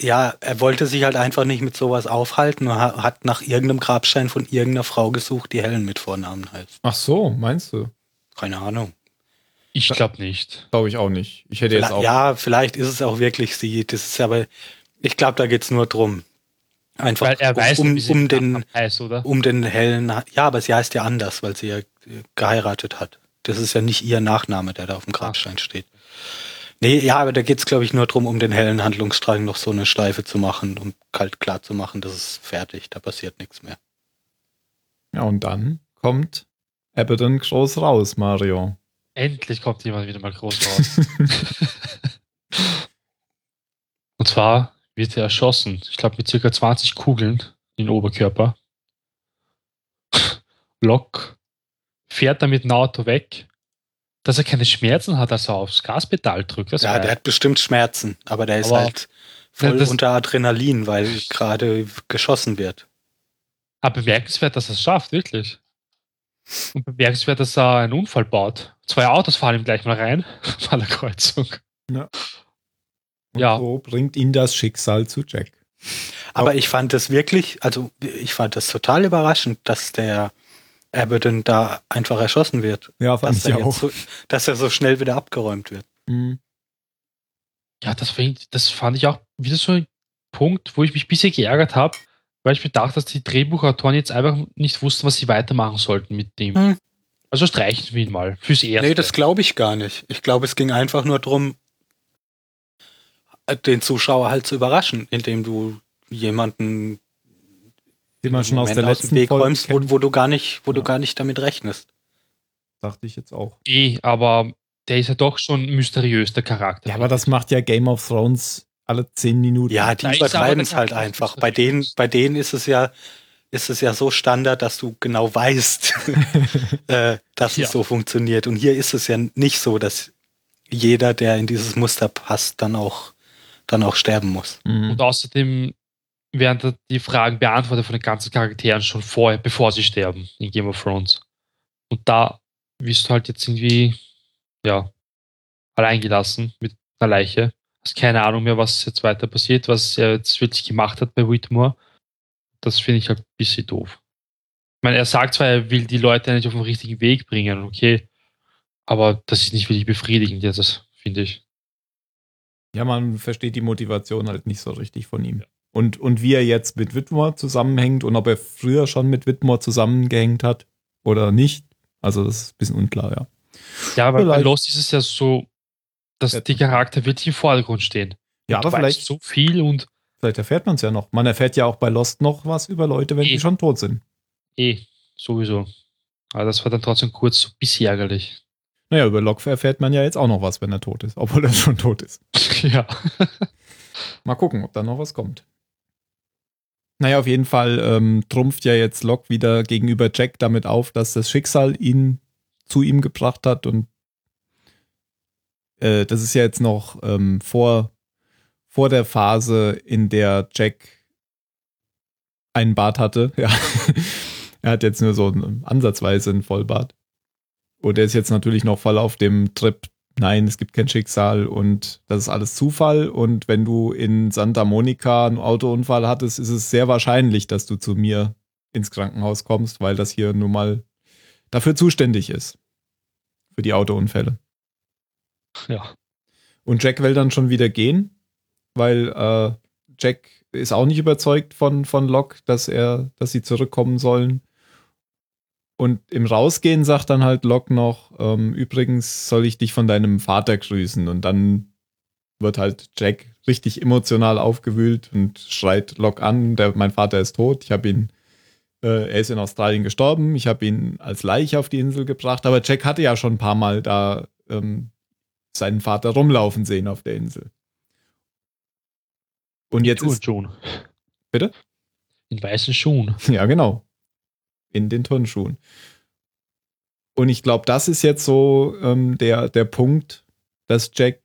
ja, er wollte sich halt einfach nicht mit sowas aufhalten und ha- hat nach irgendeinem Grabstein von irgendeiner Frau gesucht, die Helen mit Vornamen heißt. Ach so, meinst du? Keine Ahnung. Ich glaube nicht. Glaube ich auch nicht. Ich hätte jetzt auch. ja, vielleicht ist es auch wirklich sie. Das ist aber, ich glaube, da geht's nur drum. Einfach Weil er weiß, um, um, den, heißt, oder? um den hellen, ja, aber sie heißt ja anders, weil sie ja geheiratet hat. Das ist ja nicht ihr Nachname, der da auf dem Grabstein steht. Nee, ja, aber da geht's, glaube ich, nur drum, um den hellen Handlungsstrang noch so eine Schleife zu machen, um kalt klar zu machen, das ist fertig, da passiert nichts mehr. Ja, und dann kommt Abaddon groß raus, Mario. Endlich kommt jemand wieder mal groß raus. Und zwar wird er erschossen. Ich glaube mit circa 20 Kugeln in den Oberkörper. Locke fährt dann mit dem Auto weg. Dass er keine Schmerzen hat, als er aufs Gaspedal drückt. Das ja, der hat bestimmt Schmerzen, aber der ist Aber- halt voll Ja, das- unter Adrenalin, weil gerade geschossen wird. Aber bemerkenswert, dass er es schafft, wirklich. Und bemerkenswert, dass er einen Unfall baut. Zwei Autos fahren ihm gleich mal rein bei der Kreuzung. Und Ja. so bringt ihn das Schicksal zu Jack. Aber ich fand das wirklich, also ich fand das total überraschend, dass der Abaddon da einfach erschossen wird. Ja, fand Dass ich er, auch. so, dass er so schnell wieder abgeräumt wird. Mhm. Ja, das, fand- das fand ich auch wieder so ein Punkt, wo ich mich ein bisschen geärgert habe, weil ich mir dachte, dass die Drehbuchautoren jetzt einfach nicht wussten, was sie weitermachen sollten mit dem. Hm. Also streichen wir ihn mal fürs Erste. Nee, das glaube ich gar nicht. Ich glaube, es ging einfach nur darum, den Zuschauer halt zu überraschen, indem du jemanden Den man schon aus der aus dem letzten Weg Folge räumst, wo, wo du gar nicht, wo du Ja. gar nicht damit rechnest. dachte ich jetzt auch. eh, aber der ist ja doch schon mysteriös, der Charakter. Ja, aber das macht ja Game of Thrones alle zehn Minuten. Ja, die übertreiben es halt einfach. Bei denen, bei denen ist es ja, ist es ja so Standard, dass du genau weißt, äh, dass Ja. es so funktioniert. Und hier ist es ja nicht so, dass jeder, der in dieses Muster passt, dann auch, dann auch sterben muss. Mhm. Und außerdem werden da die Fragen beantwortet von den ganzen Charakteren schon vorher, bevor sie sterben in Game of Thrones. Und da wirst du halt jetzt irgendwie, ja, alleingelassen mit einer Leiche. Hast keine Ahnung mehr, was jetzt weiter passiert, was er jetzt wirklich gemacht hat bei Whitmore. Das finde ich halt ein bisschen doof. Ich meine, er sagt zwar, er will die Leute nicht auf den richtigen Weg bringen, okay, aber das ist nicht wirklich befriedigend, jetzt, das finde ich. Ja, man versteht die Motivation halt nicht so richtig von ihm. Und, und wie er jetzt mit Whitmore zusammenhängt und ob er früher schon mit Whitmore zusammengehängt hat oder nicht. Also das ist ein bisschen unklar, ja. Ja, bei Vielleicht. Lost ist es ja so, dass Ja. die Charakter wirklich im Vordergrund stehen. Ja, aber vielleicht, so viel und vielleicht erfährt man es ja noch. Man erfährt ja auch bei Lost noch was über Leute, wenn Eh. die schon tot sind. eh, sowieso. Aber das war dann trotzdem kurz so ein bisschen ärgerlich. Naja, über Locke erfährt man ja jetzt auch noch was, wenn er tot ist, obwohl er schon tot ist. ja. Mal gucken, ob da noch was kommt. Naja, auf jeden Fall ähm, trumpft ja jetzt Locke wieder gegenüber Jack damit auf, dass das Schicksal ihn zu ihm gebracht hat und äh, das ist ja jetzt noch ähm, vor, vor der Phase, in der Jack einen Bart hatte. Ja. er hat jetzt nur so ansatzweise einen Vollbart. Und er ist jetzt natürlich noch voll auf dem Trip, nein, es gibt kein Schicksal und das ist alles Zufall. Und wenn du in Santa Monica einen Autounfall hattest, ist es sehr wahrscheinlich, dass du zu mir ins Krankenhaus kommst, weil das hier nun mal dafür zuständig ist. Für die Autounfälle. Ja. Und Jack will dann schon wieder gehen, weil äh, Jack ist auch nicht überzeugt von, von Locke, dass er, dass sie zurückkommen sollen. Und im Rausgehen sagt dann halt Locke noch, ähm, übrigens soll ich dich von deinem Vater grüßen. Und dann wird halt Jack richtig emotional aufgewühlt und schreit Locke an, der, mein Vater ist tot, ich habe ihn, äh, er ist in Australien gestorben, ich habe ihn als Leiche auf die Insel gebracht, aber Jack hatte ja schon ein paar Mal da ähm, seinen Vater rumlaufen sehen auf der Insel. Und jetzt ist, Turnschuhen. Bitte? In weißen Schuhen. ja genau, in den Turnschuhen. Und ich glaube, das ist jetzt so ähm, der, der Punkt, dass Jack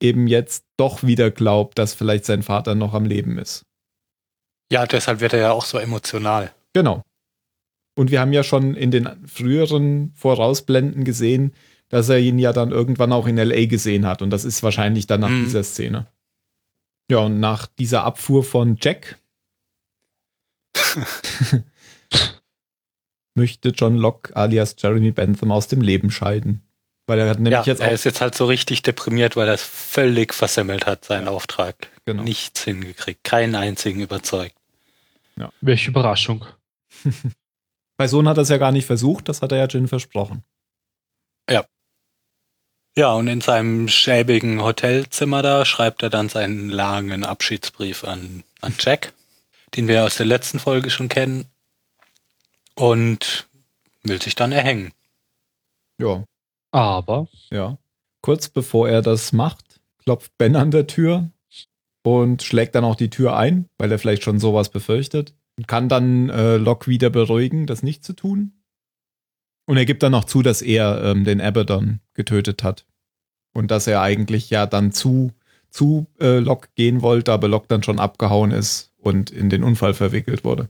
eben jetzt doch wieder glaubt, dass vielleicht sein Vater noch am Leben ist. Ja, deshalb wird er ja auch so emotional. Genau. Und wir haben ja schon in den früheren Vorausblenden gesehen, dass er ihn ja dann irgendwann auch in LA gesehen hat. Und das ist wahrscheinlich dann nach Mhm. dieser Szene. Ja, und nach dieser Abfuhr von Jack möchte John Locke alias Jeremy Bentham aus dem Leben scheiden. Weil er hat nämlich ja, jetzt er auch ist jetzt halt so richtig deprimiert, weil er es völlig versemmelt hat, seinen Auftrag. Genau. Nichts hingekriegt, keinen einzigen überzeugt. Welche Überraschung. Bei Sohn hat er es ja gar nicht versucht, das hat er ja Jin versprochen. Ja, und in seinem schäbigen Hotelzimmer da schreibt er dann seinen langen Abschiedsbrief an, an Jack, den wir aus der letzten Folge schon kennen, und will sich dann erhängen. Ja, Aber ja. Kurz bevor er das macht, klopft Ben an der Tür und schlägt dann auch die Tür ein, weil er vielleicht schon sowas befürchtet. Und kann dann äh, Locke wieder beruhigen, das nicht zu tun. Und er gibt dann auch zu, dass er ähm, den Abaddon getötet hat. Und dass er eigentlich ja dann zu, zu äh, Locke gehen wollte, aber Locke dann schon abgehauen ist und in den Unfall verwickelt wurde.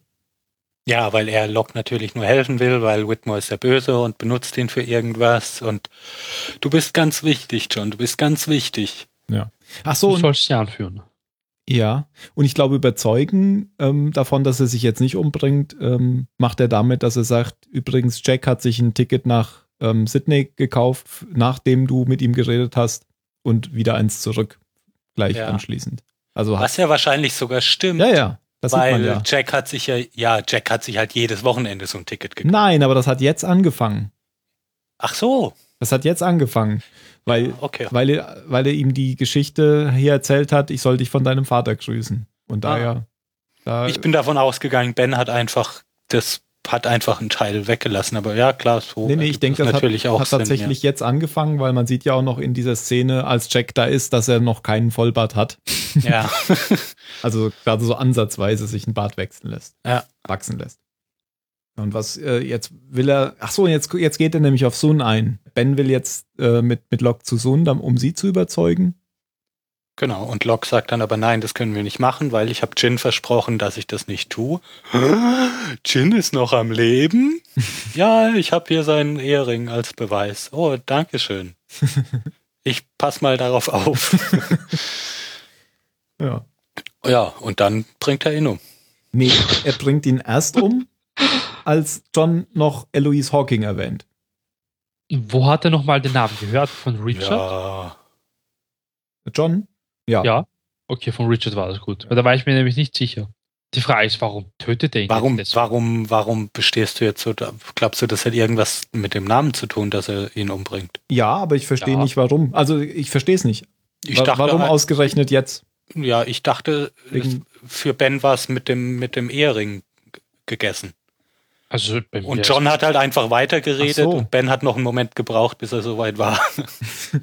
Ja, weil er Locke natürlich nur helfen will, weil Whitmore ist der Böse und benutzt ihn für irgendwas. Und du bist ganz wichtig, John, du bist ganz wichtig. Ach so, du und sollst sie anführen. Ja, und ich glaube, überzeugen ähm, davon, dass er sich jetzt nicht umbringt, ähm, macht er damit, dass er sagt, übrigens, Jack hat sich ein Ticket nach ähm, Sydney gekauft, nachdem du mit ihm geredet hast und wieder eins zurück, gleich Ja. anschließend. Also Was ja wahrscheinlich sogar stimmt. ja, ja, das weil ja. Jack hat sich ja, ja, Jack hat sich halt jedes Wochenende so ein Ticket gekauft. Nein, aber das hat jetzt angefangen. Ach so. Das hat jetzt angefangen, weil, Okay. weil, er, weil er ihm die Geschichte hier erzählt hat, ich soll dich von deinem Vater grüßen. Und Ah. daher, da, Ich bin davon ausgegangen, Ben hat einfach das hat einfach einen Teil weggelassen, aber ja, klar, so. Nee, nee, ich ergibt denke, das natürlich hat, auch hat Sinn, tatsächlich jetzt angefangen, weil man sieht ja auch noch in dieser Szene, als Jack da ist, dass er noch keinen Vollbart hat. Ja. Also gerade so ansatzweise sich ein Bart wechseln lässt. Ja. Wachsen lässt. Und was äh, jetzt will er, ach so, jetzt, jetzt geht er nämlich auf Sun ein. Ben will jetzt äh, mit, mit Locke zu Sun, um sie zu überzeugen. Genau, und Locke sagt dann aber nein, das können wir nicht machen, weil ich habe Jin versprochen, dass ich das nicht tue. Jin ist noch am Leben? ja, ich habe hier seinen Ehering als Beweis. Oh, danke schön. Ich pass mal darauf auf. Ja. ja, und dann bringt er ihn um. Nee, er bringt ihn erst um, als John noch Eloise Hawking erwähnt. Wo hat er nochmal den Namen gehört? Von Richard? Ja. John? Ja. Ja. Okay, von Richard war das gut. Weil da war ich mir nämlich nicht sicher. Die Frage ist, warum tötet er ihn? Warum, jetzt? warum, warum bestehst du jetzt so? da- Glaubst du, das hat irgendwas mit dem Namen zu tun, dass er ihn umbringt? Ja, aber ich verstehe Ja. nicht, warum. Also ich verstehe es nicht. Ich Wa- dachte, warum halt- ausgerechnet jetzt? ja, ich dachte, Wegen- für Ben war es mit dem, mit dem Ehering gegessen. Also bei mir Und John hat halt einfach weitergeredet so. und Ben hat noch einen Moment gebraucht, bis er soweit war.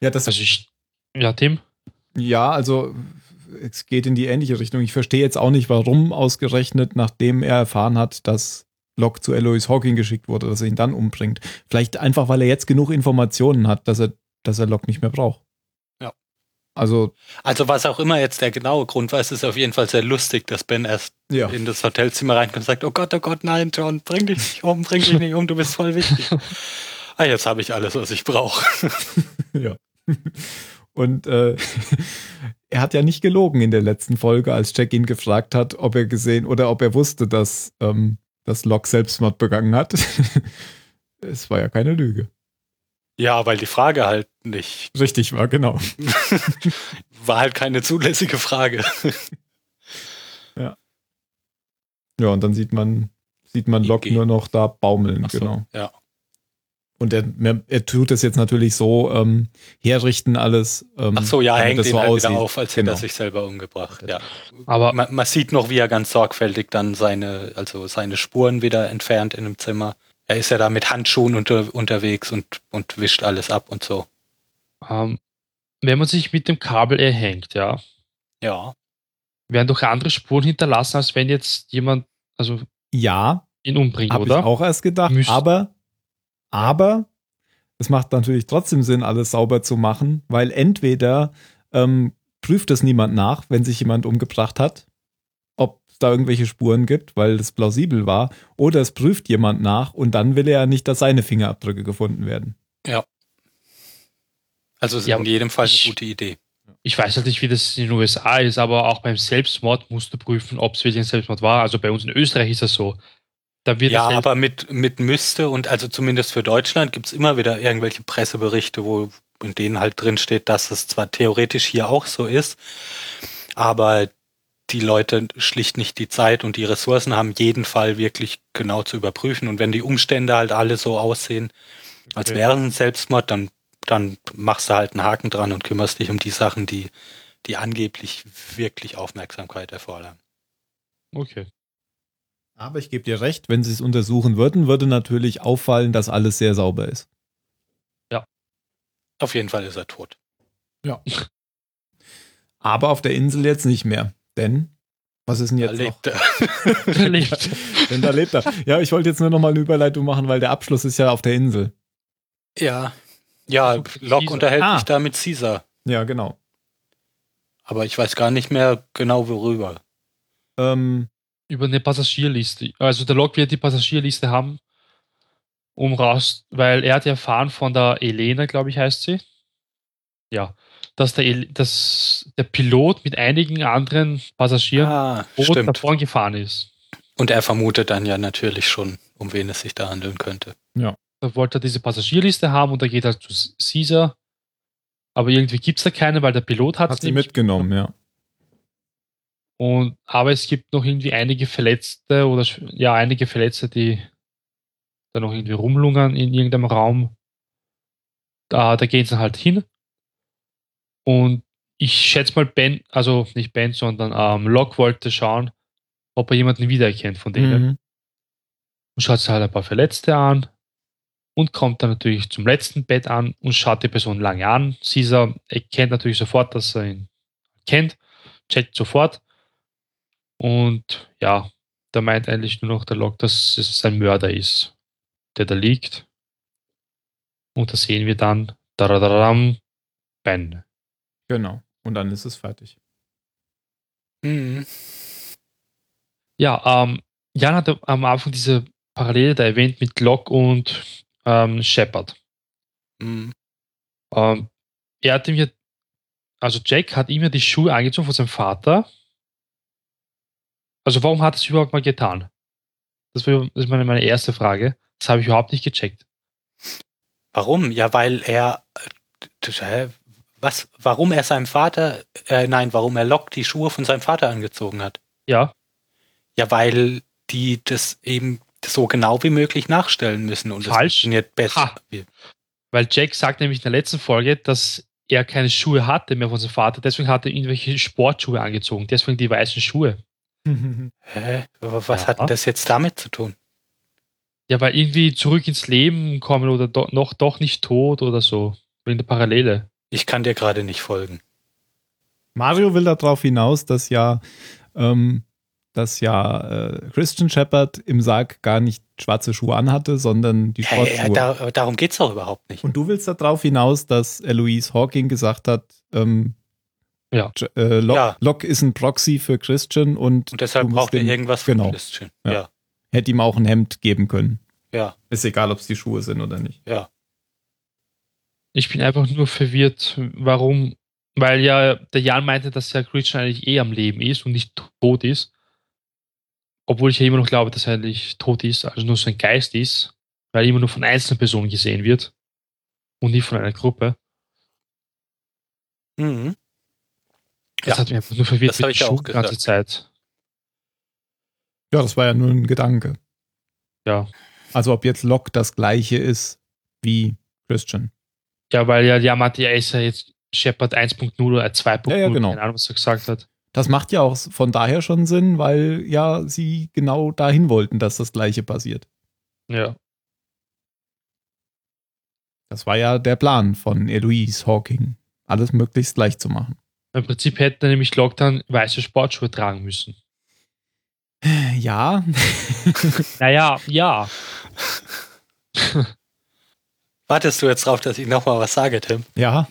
Ja, das Also ich. Ja, Tim? Ja, also es geht in die ähnliche Richtung. Ich verstehe jetzt auch nicht, warum ausgerechnet, nachdem er erfahren hat, dass Locke zu Eloise Hawking geschickt wurde, dass er ihn dann umbringt. Vielleicht einfach, weil er jetzt genug Informationen hat, dass er, dass er Locke nicht mehr braucht. Ja. Also, Also was auch immer jetzt der genaue Grund war, es ist auf jeden Fall sehr lustig, dass Ben erst ja. in das Hotelzimmer reinkommt und sagt, oh Gott, oh Gott, nein, John, bring dich nicht um, bring dich nicht um, du bist voll wichtig. ah, jetzt habe ich alles, was ich brauche. ja. Und äh, er hat ja nicht gelogen in der letzten Folge, als Jack ihn gefragt hat, ob er gesehen oder ob er wusste, dass, ähm, dass Locke Selbstmord begangen hat. es war ja keine Lüge. Ja, weil die Frage halt nicht, Richtig war, genau. war halt keine zulässige Frage. Ja, und dann sieht man, sieht man Locke nur noch da baumeln, Ach so, genau. Ja. Und er, er, tut es jetzt natürlich so, ähm, herrichten alles. Ähm, Ach so, ja, hängt das ihn so halt wieder auf, als hätte Genau. er sich selber umgebracht. Ja. Aber Man, man sieht noch, wie er ganz sorgfältig dann seine, also seine Spuren wieder entfernt in dem Zimmer. Er ist ja da mit Handschuhen unter, unterwegs und, und wischt alles ab und so. ähm, wenn man sich mit dem Kabel erhängt, ja, Ja. werden doch andere Spuren hinterlassen, als wenn jetzt jemand also Ja, ihn umbringt, habe ich oder? auch erst gedacht. Müsst- aber, aber es macht natürlich trotzdem Sinn, alles sauber zu machen, weil entweder ähm, prüft es niemand nach, wenn sich jemand umgebracht hat, ob es da irgendwelche Spuren gibt, weil das plausibel war, oder es prüft jemand nach und dann will er ja nicht, dass seine Fingerabdrücke gefunden werden. Also es ist Ja, in jedem Fall eine ich- gute Idee. Ich weiß halt nicht, wie das in den USA ist, aber auch beim Selbstmord musst du prüfen, ob es wirklich ein Selbstmord war. Also bei uns in Österreich ist das so. Da wird Ja, aber mit, mit müsste und also zumindest für Deutschland gibt's immer wieder irgendwelche Presseberichte, wo in denen halt drin steht, dass es zwar theoretisch hier auch so ist, aber die Leute schlicht nicht die Zeit und die Ressourcen haben, jeden Fall wirklich genau zu überprüfen. Und wenn die Umstände halt alle so aussehen, als Okay. wäre es ein Selbstmord, dann, dann machst du halt einen Haken dran und kümmerst dich um die Sachen, die, die angeblich wirklich Aufmerksamkeit erfordern. Okay. Aber ich gebe dir recht, wenn sie es untersuchen würden, würde natürlich auffallen, dass alles sehr sauber ist. Auf jeden Fall ist er tot. Aber auf der Insel jetzt nicht mehr. Denn, was ist denn Er jetzt noch? lebt er. Er lebt. Denn da lebt er. Ja, ich wollte jetzt nur noch mal eine Überleitung machen, weil der Abschluss ist ja auf der Insel. Ja. Ja, Locke unterhält Ah. sich da mit Caesar. Ja, genau. Aber ich weiß gar nicht mehr genau worüber. Ähm, über eine Passagierliste. Also der Lok wird die Passagierliste haben, um raus, weil er hat ja erfahren von der Elena, glaube ich, heißt sie. Ja, dass der, El dass der Pilot mit einigen anderen Passagieren Ah, davon gefahren ist. Und er vermutet dann ja natürlich schon, um wen es sich da handeln könnte. Da wollte er diese Passagierliste haben und da geht er zu Caesar. Aber irgendwie gibt es da keine, weil der Pilot hat sie mitgenommen, ja. Und, aber es gibt noch irgendwie einige Verletzte oder ja, einige Verletzte, die da noch irgendwie rumlungern in irgendeinem Raum. Da, da gehen sie halt hin. Und ich schätze mal, Ben, also nicht Ben, sondern ähm, Locke wollte schauen, ob er jemanden wiedererkennt von denen. Mhm. Und schaut sich halt ein paar Verletzte an und kommt dann natürlich zum letzten Bett an und schaut die Person lange an. Caesar erkennt natürlich sofort, dass er ihn kennt, checkt sofort. Und ja, da meint eigentlich nur noch der Locke, dass es sein Mörder ist, der da liegt. Und da sehen wir dann, dadadadam, Ben. Genau. Und dann ist es fertig. Mhm. Ja, ähm, Jan hatte am Anfang diese Parallele da erwähnt mit Locke und ähm, Shepard. Mhm. Ähm, er hat ihm ja, also Jack hat ihm ja die Schuhe angezogen von seinem Vater. Also warum hat er es überhaupt mal getan? Das, das ist meine, meine erste Frage. Das habe ich überhaupt nicht gecheckt. Warum? Ja, weil er. äh? Was? Warum er seinem Vater. Äh, nein, warum er Locke die Schuhe von seinem Vater angezogen hat? Ja, Ja, weil die das eben so genau wie möglich nachstellen müssen und Falsch. funktioniert besser. Ha. weil Jack sagt nämlich in der letzten Folge, dass er keine Schuhe hatte mehr von seinem Vater, deswegen hat er irgendwelche Sportschuhe angezogen, deswegen die weißen Schuhe. Hä? Aber Was Ja. hat denn das jetzt damit zu tun? Ja, weil irgendwie zurück ins Leben kommen oder do, noch doch nicht tot oder so. Wegen der Parallele. Ich kann dir gerade nicht folgen. Mario will darauf hinaus, dass ja, ähm, dass ja äh, Christian Shepard im Sarg gar nicht schwarze Schuhe anhatte, sondern die Sportschuhe. da, darum geht's doch überhaupt nicht. Und du willst darauf hinaus, dass Eloise Hawking gesagt hat, ähm, Ja. Äh, Locke, Ja. Locke ist ein Proxy für Christian und, Und deshalb braucht er irgendwas von genau. Christian. Ja. Ja, hätte ihm auch ein Hemd geben können. ja, Ist egal, ob es die Schuhe sind oder nicht. ja. Ich bin einfach nur verwirrt, warum, weil ja der Jan meinte, dass ja Christian eigentlich eh am Leben ist und nicht tot ist. Obwohl ich ja immer noch glaube, dass er eigentlich tot ist, also nur sein Geist ist, weil er immer nur von einzelnen Personen gesehen wird und nicht von einer Gruppe. Mhm. Das Ja, hat mich einfach nur verwirrt das hab ich auch die ganze. Zeit. Ja, das war ja nur ein Gedanke. Ja. Also ob jetzt Locke das gleiche ist wie Christian. Ja, weil ja, ja er ist ja jetzt Shepard 1.0 oder 2.0, Ja, ja, genau. keine Ahnung, was er gesagt hat. Das macht ja auch von daher schon Sinn, weil ja sie genau dahin wollten, dass das gleiche passiert. Ja. Das war ja der Plan von Eloise Hawking, alles möglichst gleich zu machen. Im Prinzip hätte er nämlich Locke dann weiße Sportschuhe tragen müssen. Ja, Naja, ja. Wartest du jetzt drauf, dass ich nochmal was sage, Tim? ja,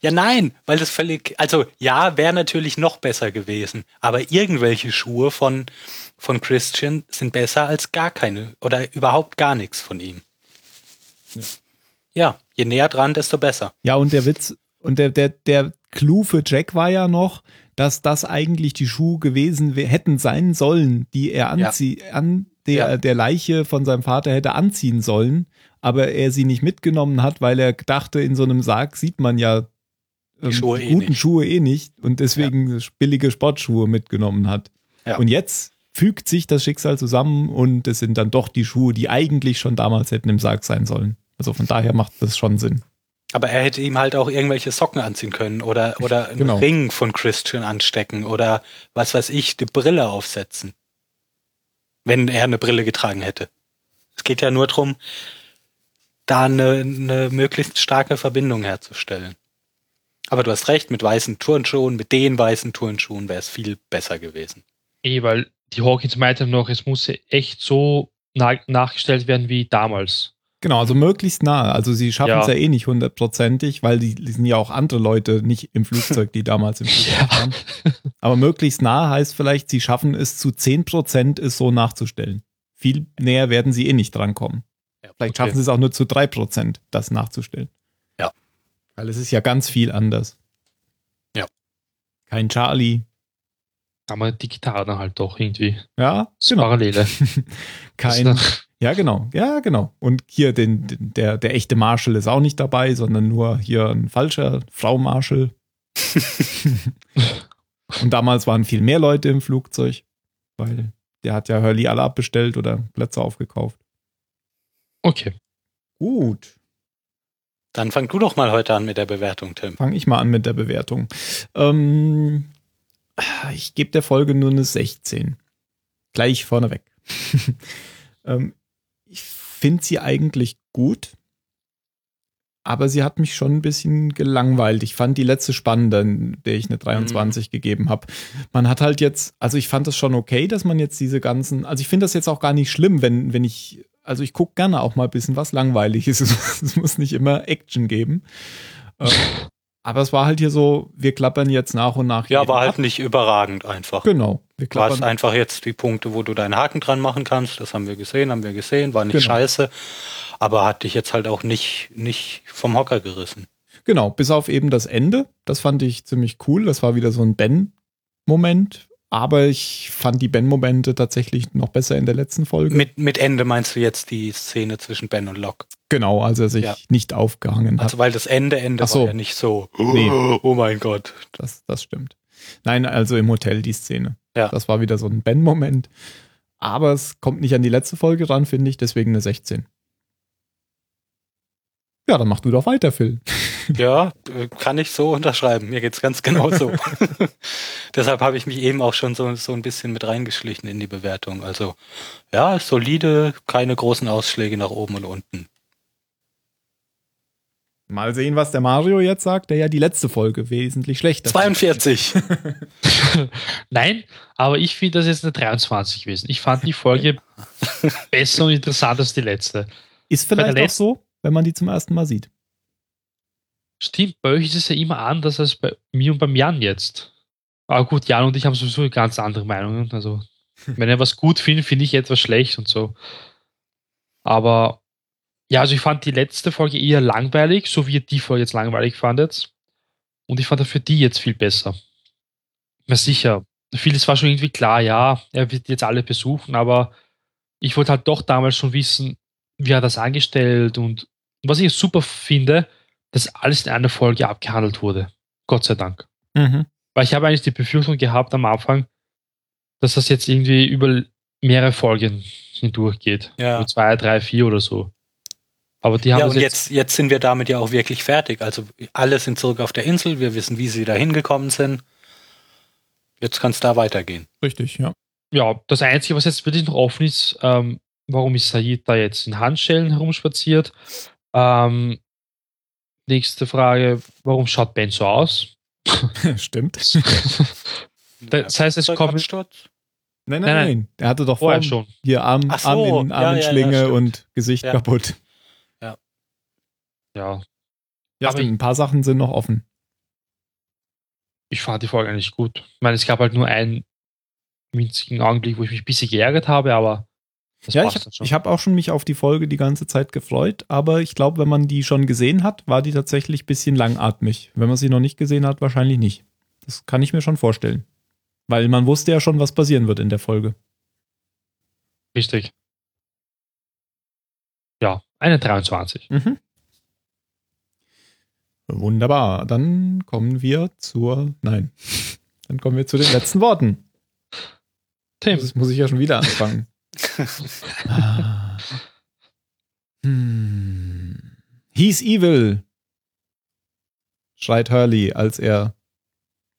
Ja, nein, weil das völlig, also ja, wäre natürlich noch besser gewesen, aber irgendwelche Schuhe von, von Christian sind besser als gar keine oder überhaupt gar nichts von ihm. Ja, je näher dran, desto besser. ja und der Witz und der der der Clou für Jack war ja noch, dass das eigentlich die Schuhe gewesen hätten sein sollen, die er anzie an der, Ja. der Leiche von seinem Vater hätte anziehen sollen, aber er sie nicht mitgenommen hat, weil er dachte, in so einem Sarg sieht man ja ähm, Schuhe eh guten nicht. Schuhe eh nicht und deswegen billige Sportschuhe mitgenommen hat. Ja. Und jetzt fügt sich das Schicksal zusammen und es sind dann doch die Schuhe, die eigentlich schon damals hätten im Sarg sein sollen. Also von daher macht das schon Sinn. Aber er hätte ihm halt auch irgendwelche Socken anziehen können oder, oder einen Genau. Ring von Christian anstecken oder was weiß ich, die Brille aufsetzen. Wenn er eine Brille getragen hätte. Es geht ja nur darum, da eine, eine möglichst starke Verbindung herzustellen. Aber du hast recht, mit weißen Turnschuhen, mit den weißen Turnschuhen wäre es viel besser gewesen. Eh, weil die Hawkins meinten noch, es muss echt so na nachgestellt werden wie damals. Genau, also möglichst nah. Also sie schaffen es ja. Eh nicht hundertprozentig, weil die, die sind ja auch andere Leute nicht im Flugzeug, die damals im Flugzeug Ja. waren. Aber möglichst nah heißt vielleicht, sie schaffen es zu 10% es so nachzustellen. Viel näher werden sie eh nicht drankommen. Ja, Vielleicht okay. schaffen sie es auch nur zu 3%, das nachzustellen. Ja. Weil es ist ja ganz viel anders. Ja. Kein Charlie. Aber die Gitarre dann halt doch irgendwie. Ja, genau. Parallele. Kein, ja, genau. Ja, genau. Und hier den, den, der, der echte Marshall ist auch nicht dabei, sondern nur hier ein falscher Frau Marshall. Und damals waren viel mehr Leute im Flugzeug, weil der hat ja Hurley alle abbestellt oder Plätze aufgekauft. Okay. Gut, Dann fang du doch mal heute an mit der Bewertung, Tim. fange ich mal an mit der Bewertung. Ähm, ich gebe der Folge nur eine 16. Gleich vorneweg. ähm, finde sie eigentlich gut, aber sie hat mich schon ein bisschen gelangweilt. Ich fand die letzte spannender, in der ich eine 23 gegeben habe. Man hat halt jetzt, also ich fand das schon okay, dass man jetzt diese ganzen, also ich finde das jetzt auch gar nicht schlimm, wenn, wenn ich, also ich gucke gerne auch mal ein bisschen was langweilig ist. Es muss nicht immer Action geben. Aber es war halt hier so, wir klappern jetzt nach und nach. Ja, war halt ab. nicht überragend einfach. Genau. Wir Du hast klappern. einfach jetzt die Punkte, wo du deinen Haken dran machen kannst. Das haben wir gesehen, haben wir gesehen, war nicht Genau. scheiße. Aber hat dich jetzt halt auch nicht, nicht vom Hocker gerissen. Genau, bis auf eben das Ende. Das fand ich ziemlich cool. Das war wieder so ein Ben-Moment. Aber ich fand die Ben-Momente tatsächlich noch besser in der letzten Folge. Mit, mit Ende meinst du jetzt die Szene zwischen Ben und Locke? genau, als er sich Ja. nicht aufgehangen hat. Also weil das Ende, Ende so. war ja nicht so, Nee. oh mein Gott. Das, das stimmt. Nein, also im Hotel die Szene. Ja. Das war wieder so ein Ben-Moment. Aber es kommt nicht an die letzte Folge ran, finde ich, deswegen eine 16. Ja, dann mach du doch weiter, Phil. Ja, kann ich so unterschreiben. Mir geht's ganz genau so. Deshalb habe ich mich eben auch schon so, so ein bisschen mit reingeschlichen in die Bewertung. Also ja, solide, keine großen Ausschläge nach oben und unten. Mal sehen, was der Mario jetzt sagt, der ja die letzte Folge wesentlich schlechter 42. Nein, aber ich finde das jetzt eine 23 gewesen. Ich fand die Folge besser und interessanter als die letzte. Ist vielleicht auch so, wenn man die zum ersten Mal sieht. Stimmt, bei euch ist es ja immer anders als bei mir und beim Jan jetzt. Aber gut, Jan und ich haben sowieso ganz andere Meinungen. Also, wenn er was gut findet, finde ich etwas schlecht und so. Aber ja, also ich fand die letzte Folge eher langweilig, so wie ihr die Folge jetzt langweilig fandet. Und ich fand dafür die jetzt viel besser. Na sicher, vieles war schon irgendwie klar, ja, er wird jetzt alle besuchen, aber ich wollte halt doch damals schon wissen, wie er das angestellt und was ich super finde, dass alles in einer Folge abgehandelt wurde. Gott sei Dank. Mhm. Weil ich habe eigentlich die Befürchtung gehabt am Anfang, dass das jetzt irgendwie über mehrere Folgen hindurchgeht. Ja. Über zwei, drei, vier oder so. Aber die haben Ja, und jetzt, jetzt sind wir damit ja auch wirklich fertig. Also alle sind zurück auf der Insel, wir wissen, wie sie da hingekommen sind. Jetzt kann es da weitergehen. Richtig, ja. ja, das Einzige, was jetzt wirklich noch offen ist, ähm, warum ist Said da jetzt in Handschellen herumspaziert? Ähm, nächste Frage, warum schaut Ben so aus? Stimmt. das heißt, es kommt. Nein, nein, Nein, nein. Er hatte doch vorher vorhin schon. hier Arm, so, Arm in, ja, Arm in ja, ja, Schlinge stimmt. und Gesicht Ja. kaputt. Ja, Ja, Aber stimmt, ein paar Sachen sind noch offen. ich fand die Folge eigentlich gut. Ich meine, es gab halt nur einen winzigen Augenblick, wo ich mich ein bisschen geärgert habe, aber Das Ja, ich habe hab auch schon mich auf die Folge die ganze Zeit gefreut, aber ich glaube, wenn man die schon gesehen hat, war die tatsächlich ein bisschen langatmig. Wenn man sie noch nicht gesehen hat, wahrscheinlich nicht. Das kann ich mir schon vorstellen. Weil man wusste ja schon, was passieren wird in der Folge. Richtig. Ja, eine 23. Mhm. Wunderbar. Dann kommen wir zur. Nein. Dann kommen wir zu den letzten Worten. Tim, Das muss ich ja schon wieder anfangen. Ah. hm. He's evil, schreit Hurley, als er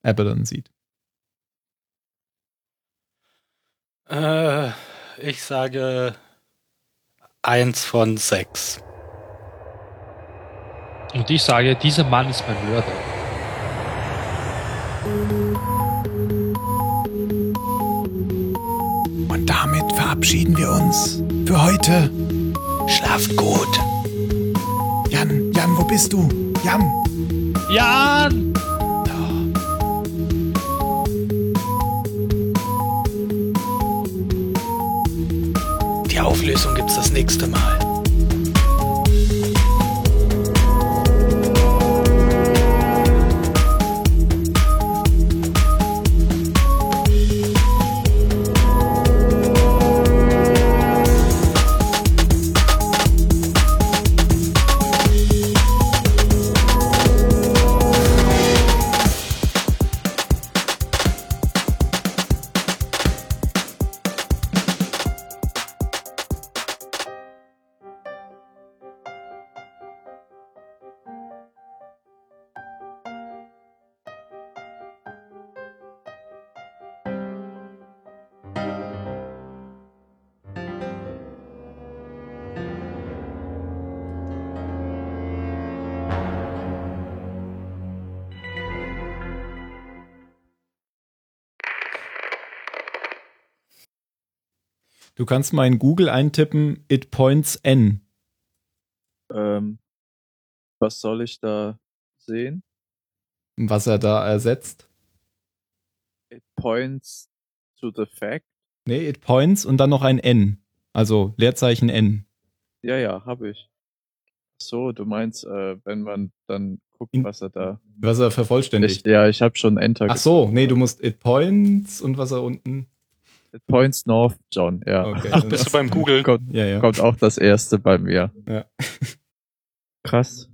Abaddon sieht. Äh, ich sage eins von sechs. und ich sage, dieser Mann ist mein Mörder. Verabschieden wir uns für heute. Schlaft gut. Jan, Jan, wo bist du? Jan! Jan! Die Auflösung gibt's das nächste Mal. Du kannst mal in Google eintippen, it points N. Ähm, was soll ich da sehen? Was er da ersetzt. It points to the fact. Nee, it points und dann noch ein N. Also Leerzeichen N. Ja, ja, habe ich. So, du meinst, äh, wenn man dann guckt, was er da. Was er vervollständigt. Ich, ja, ich habe schon Enter. Ach so, nee, du musst it points und was er unten. Points north, John. Ja. Okay. Ach, bist du beim Google? Kommt, Ja, ja. kommt auch das erste bei mir. Ja. Krass.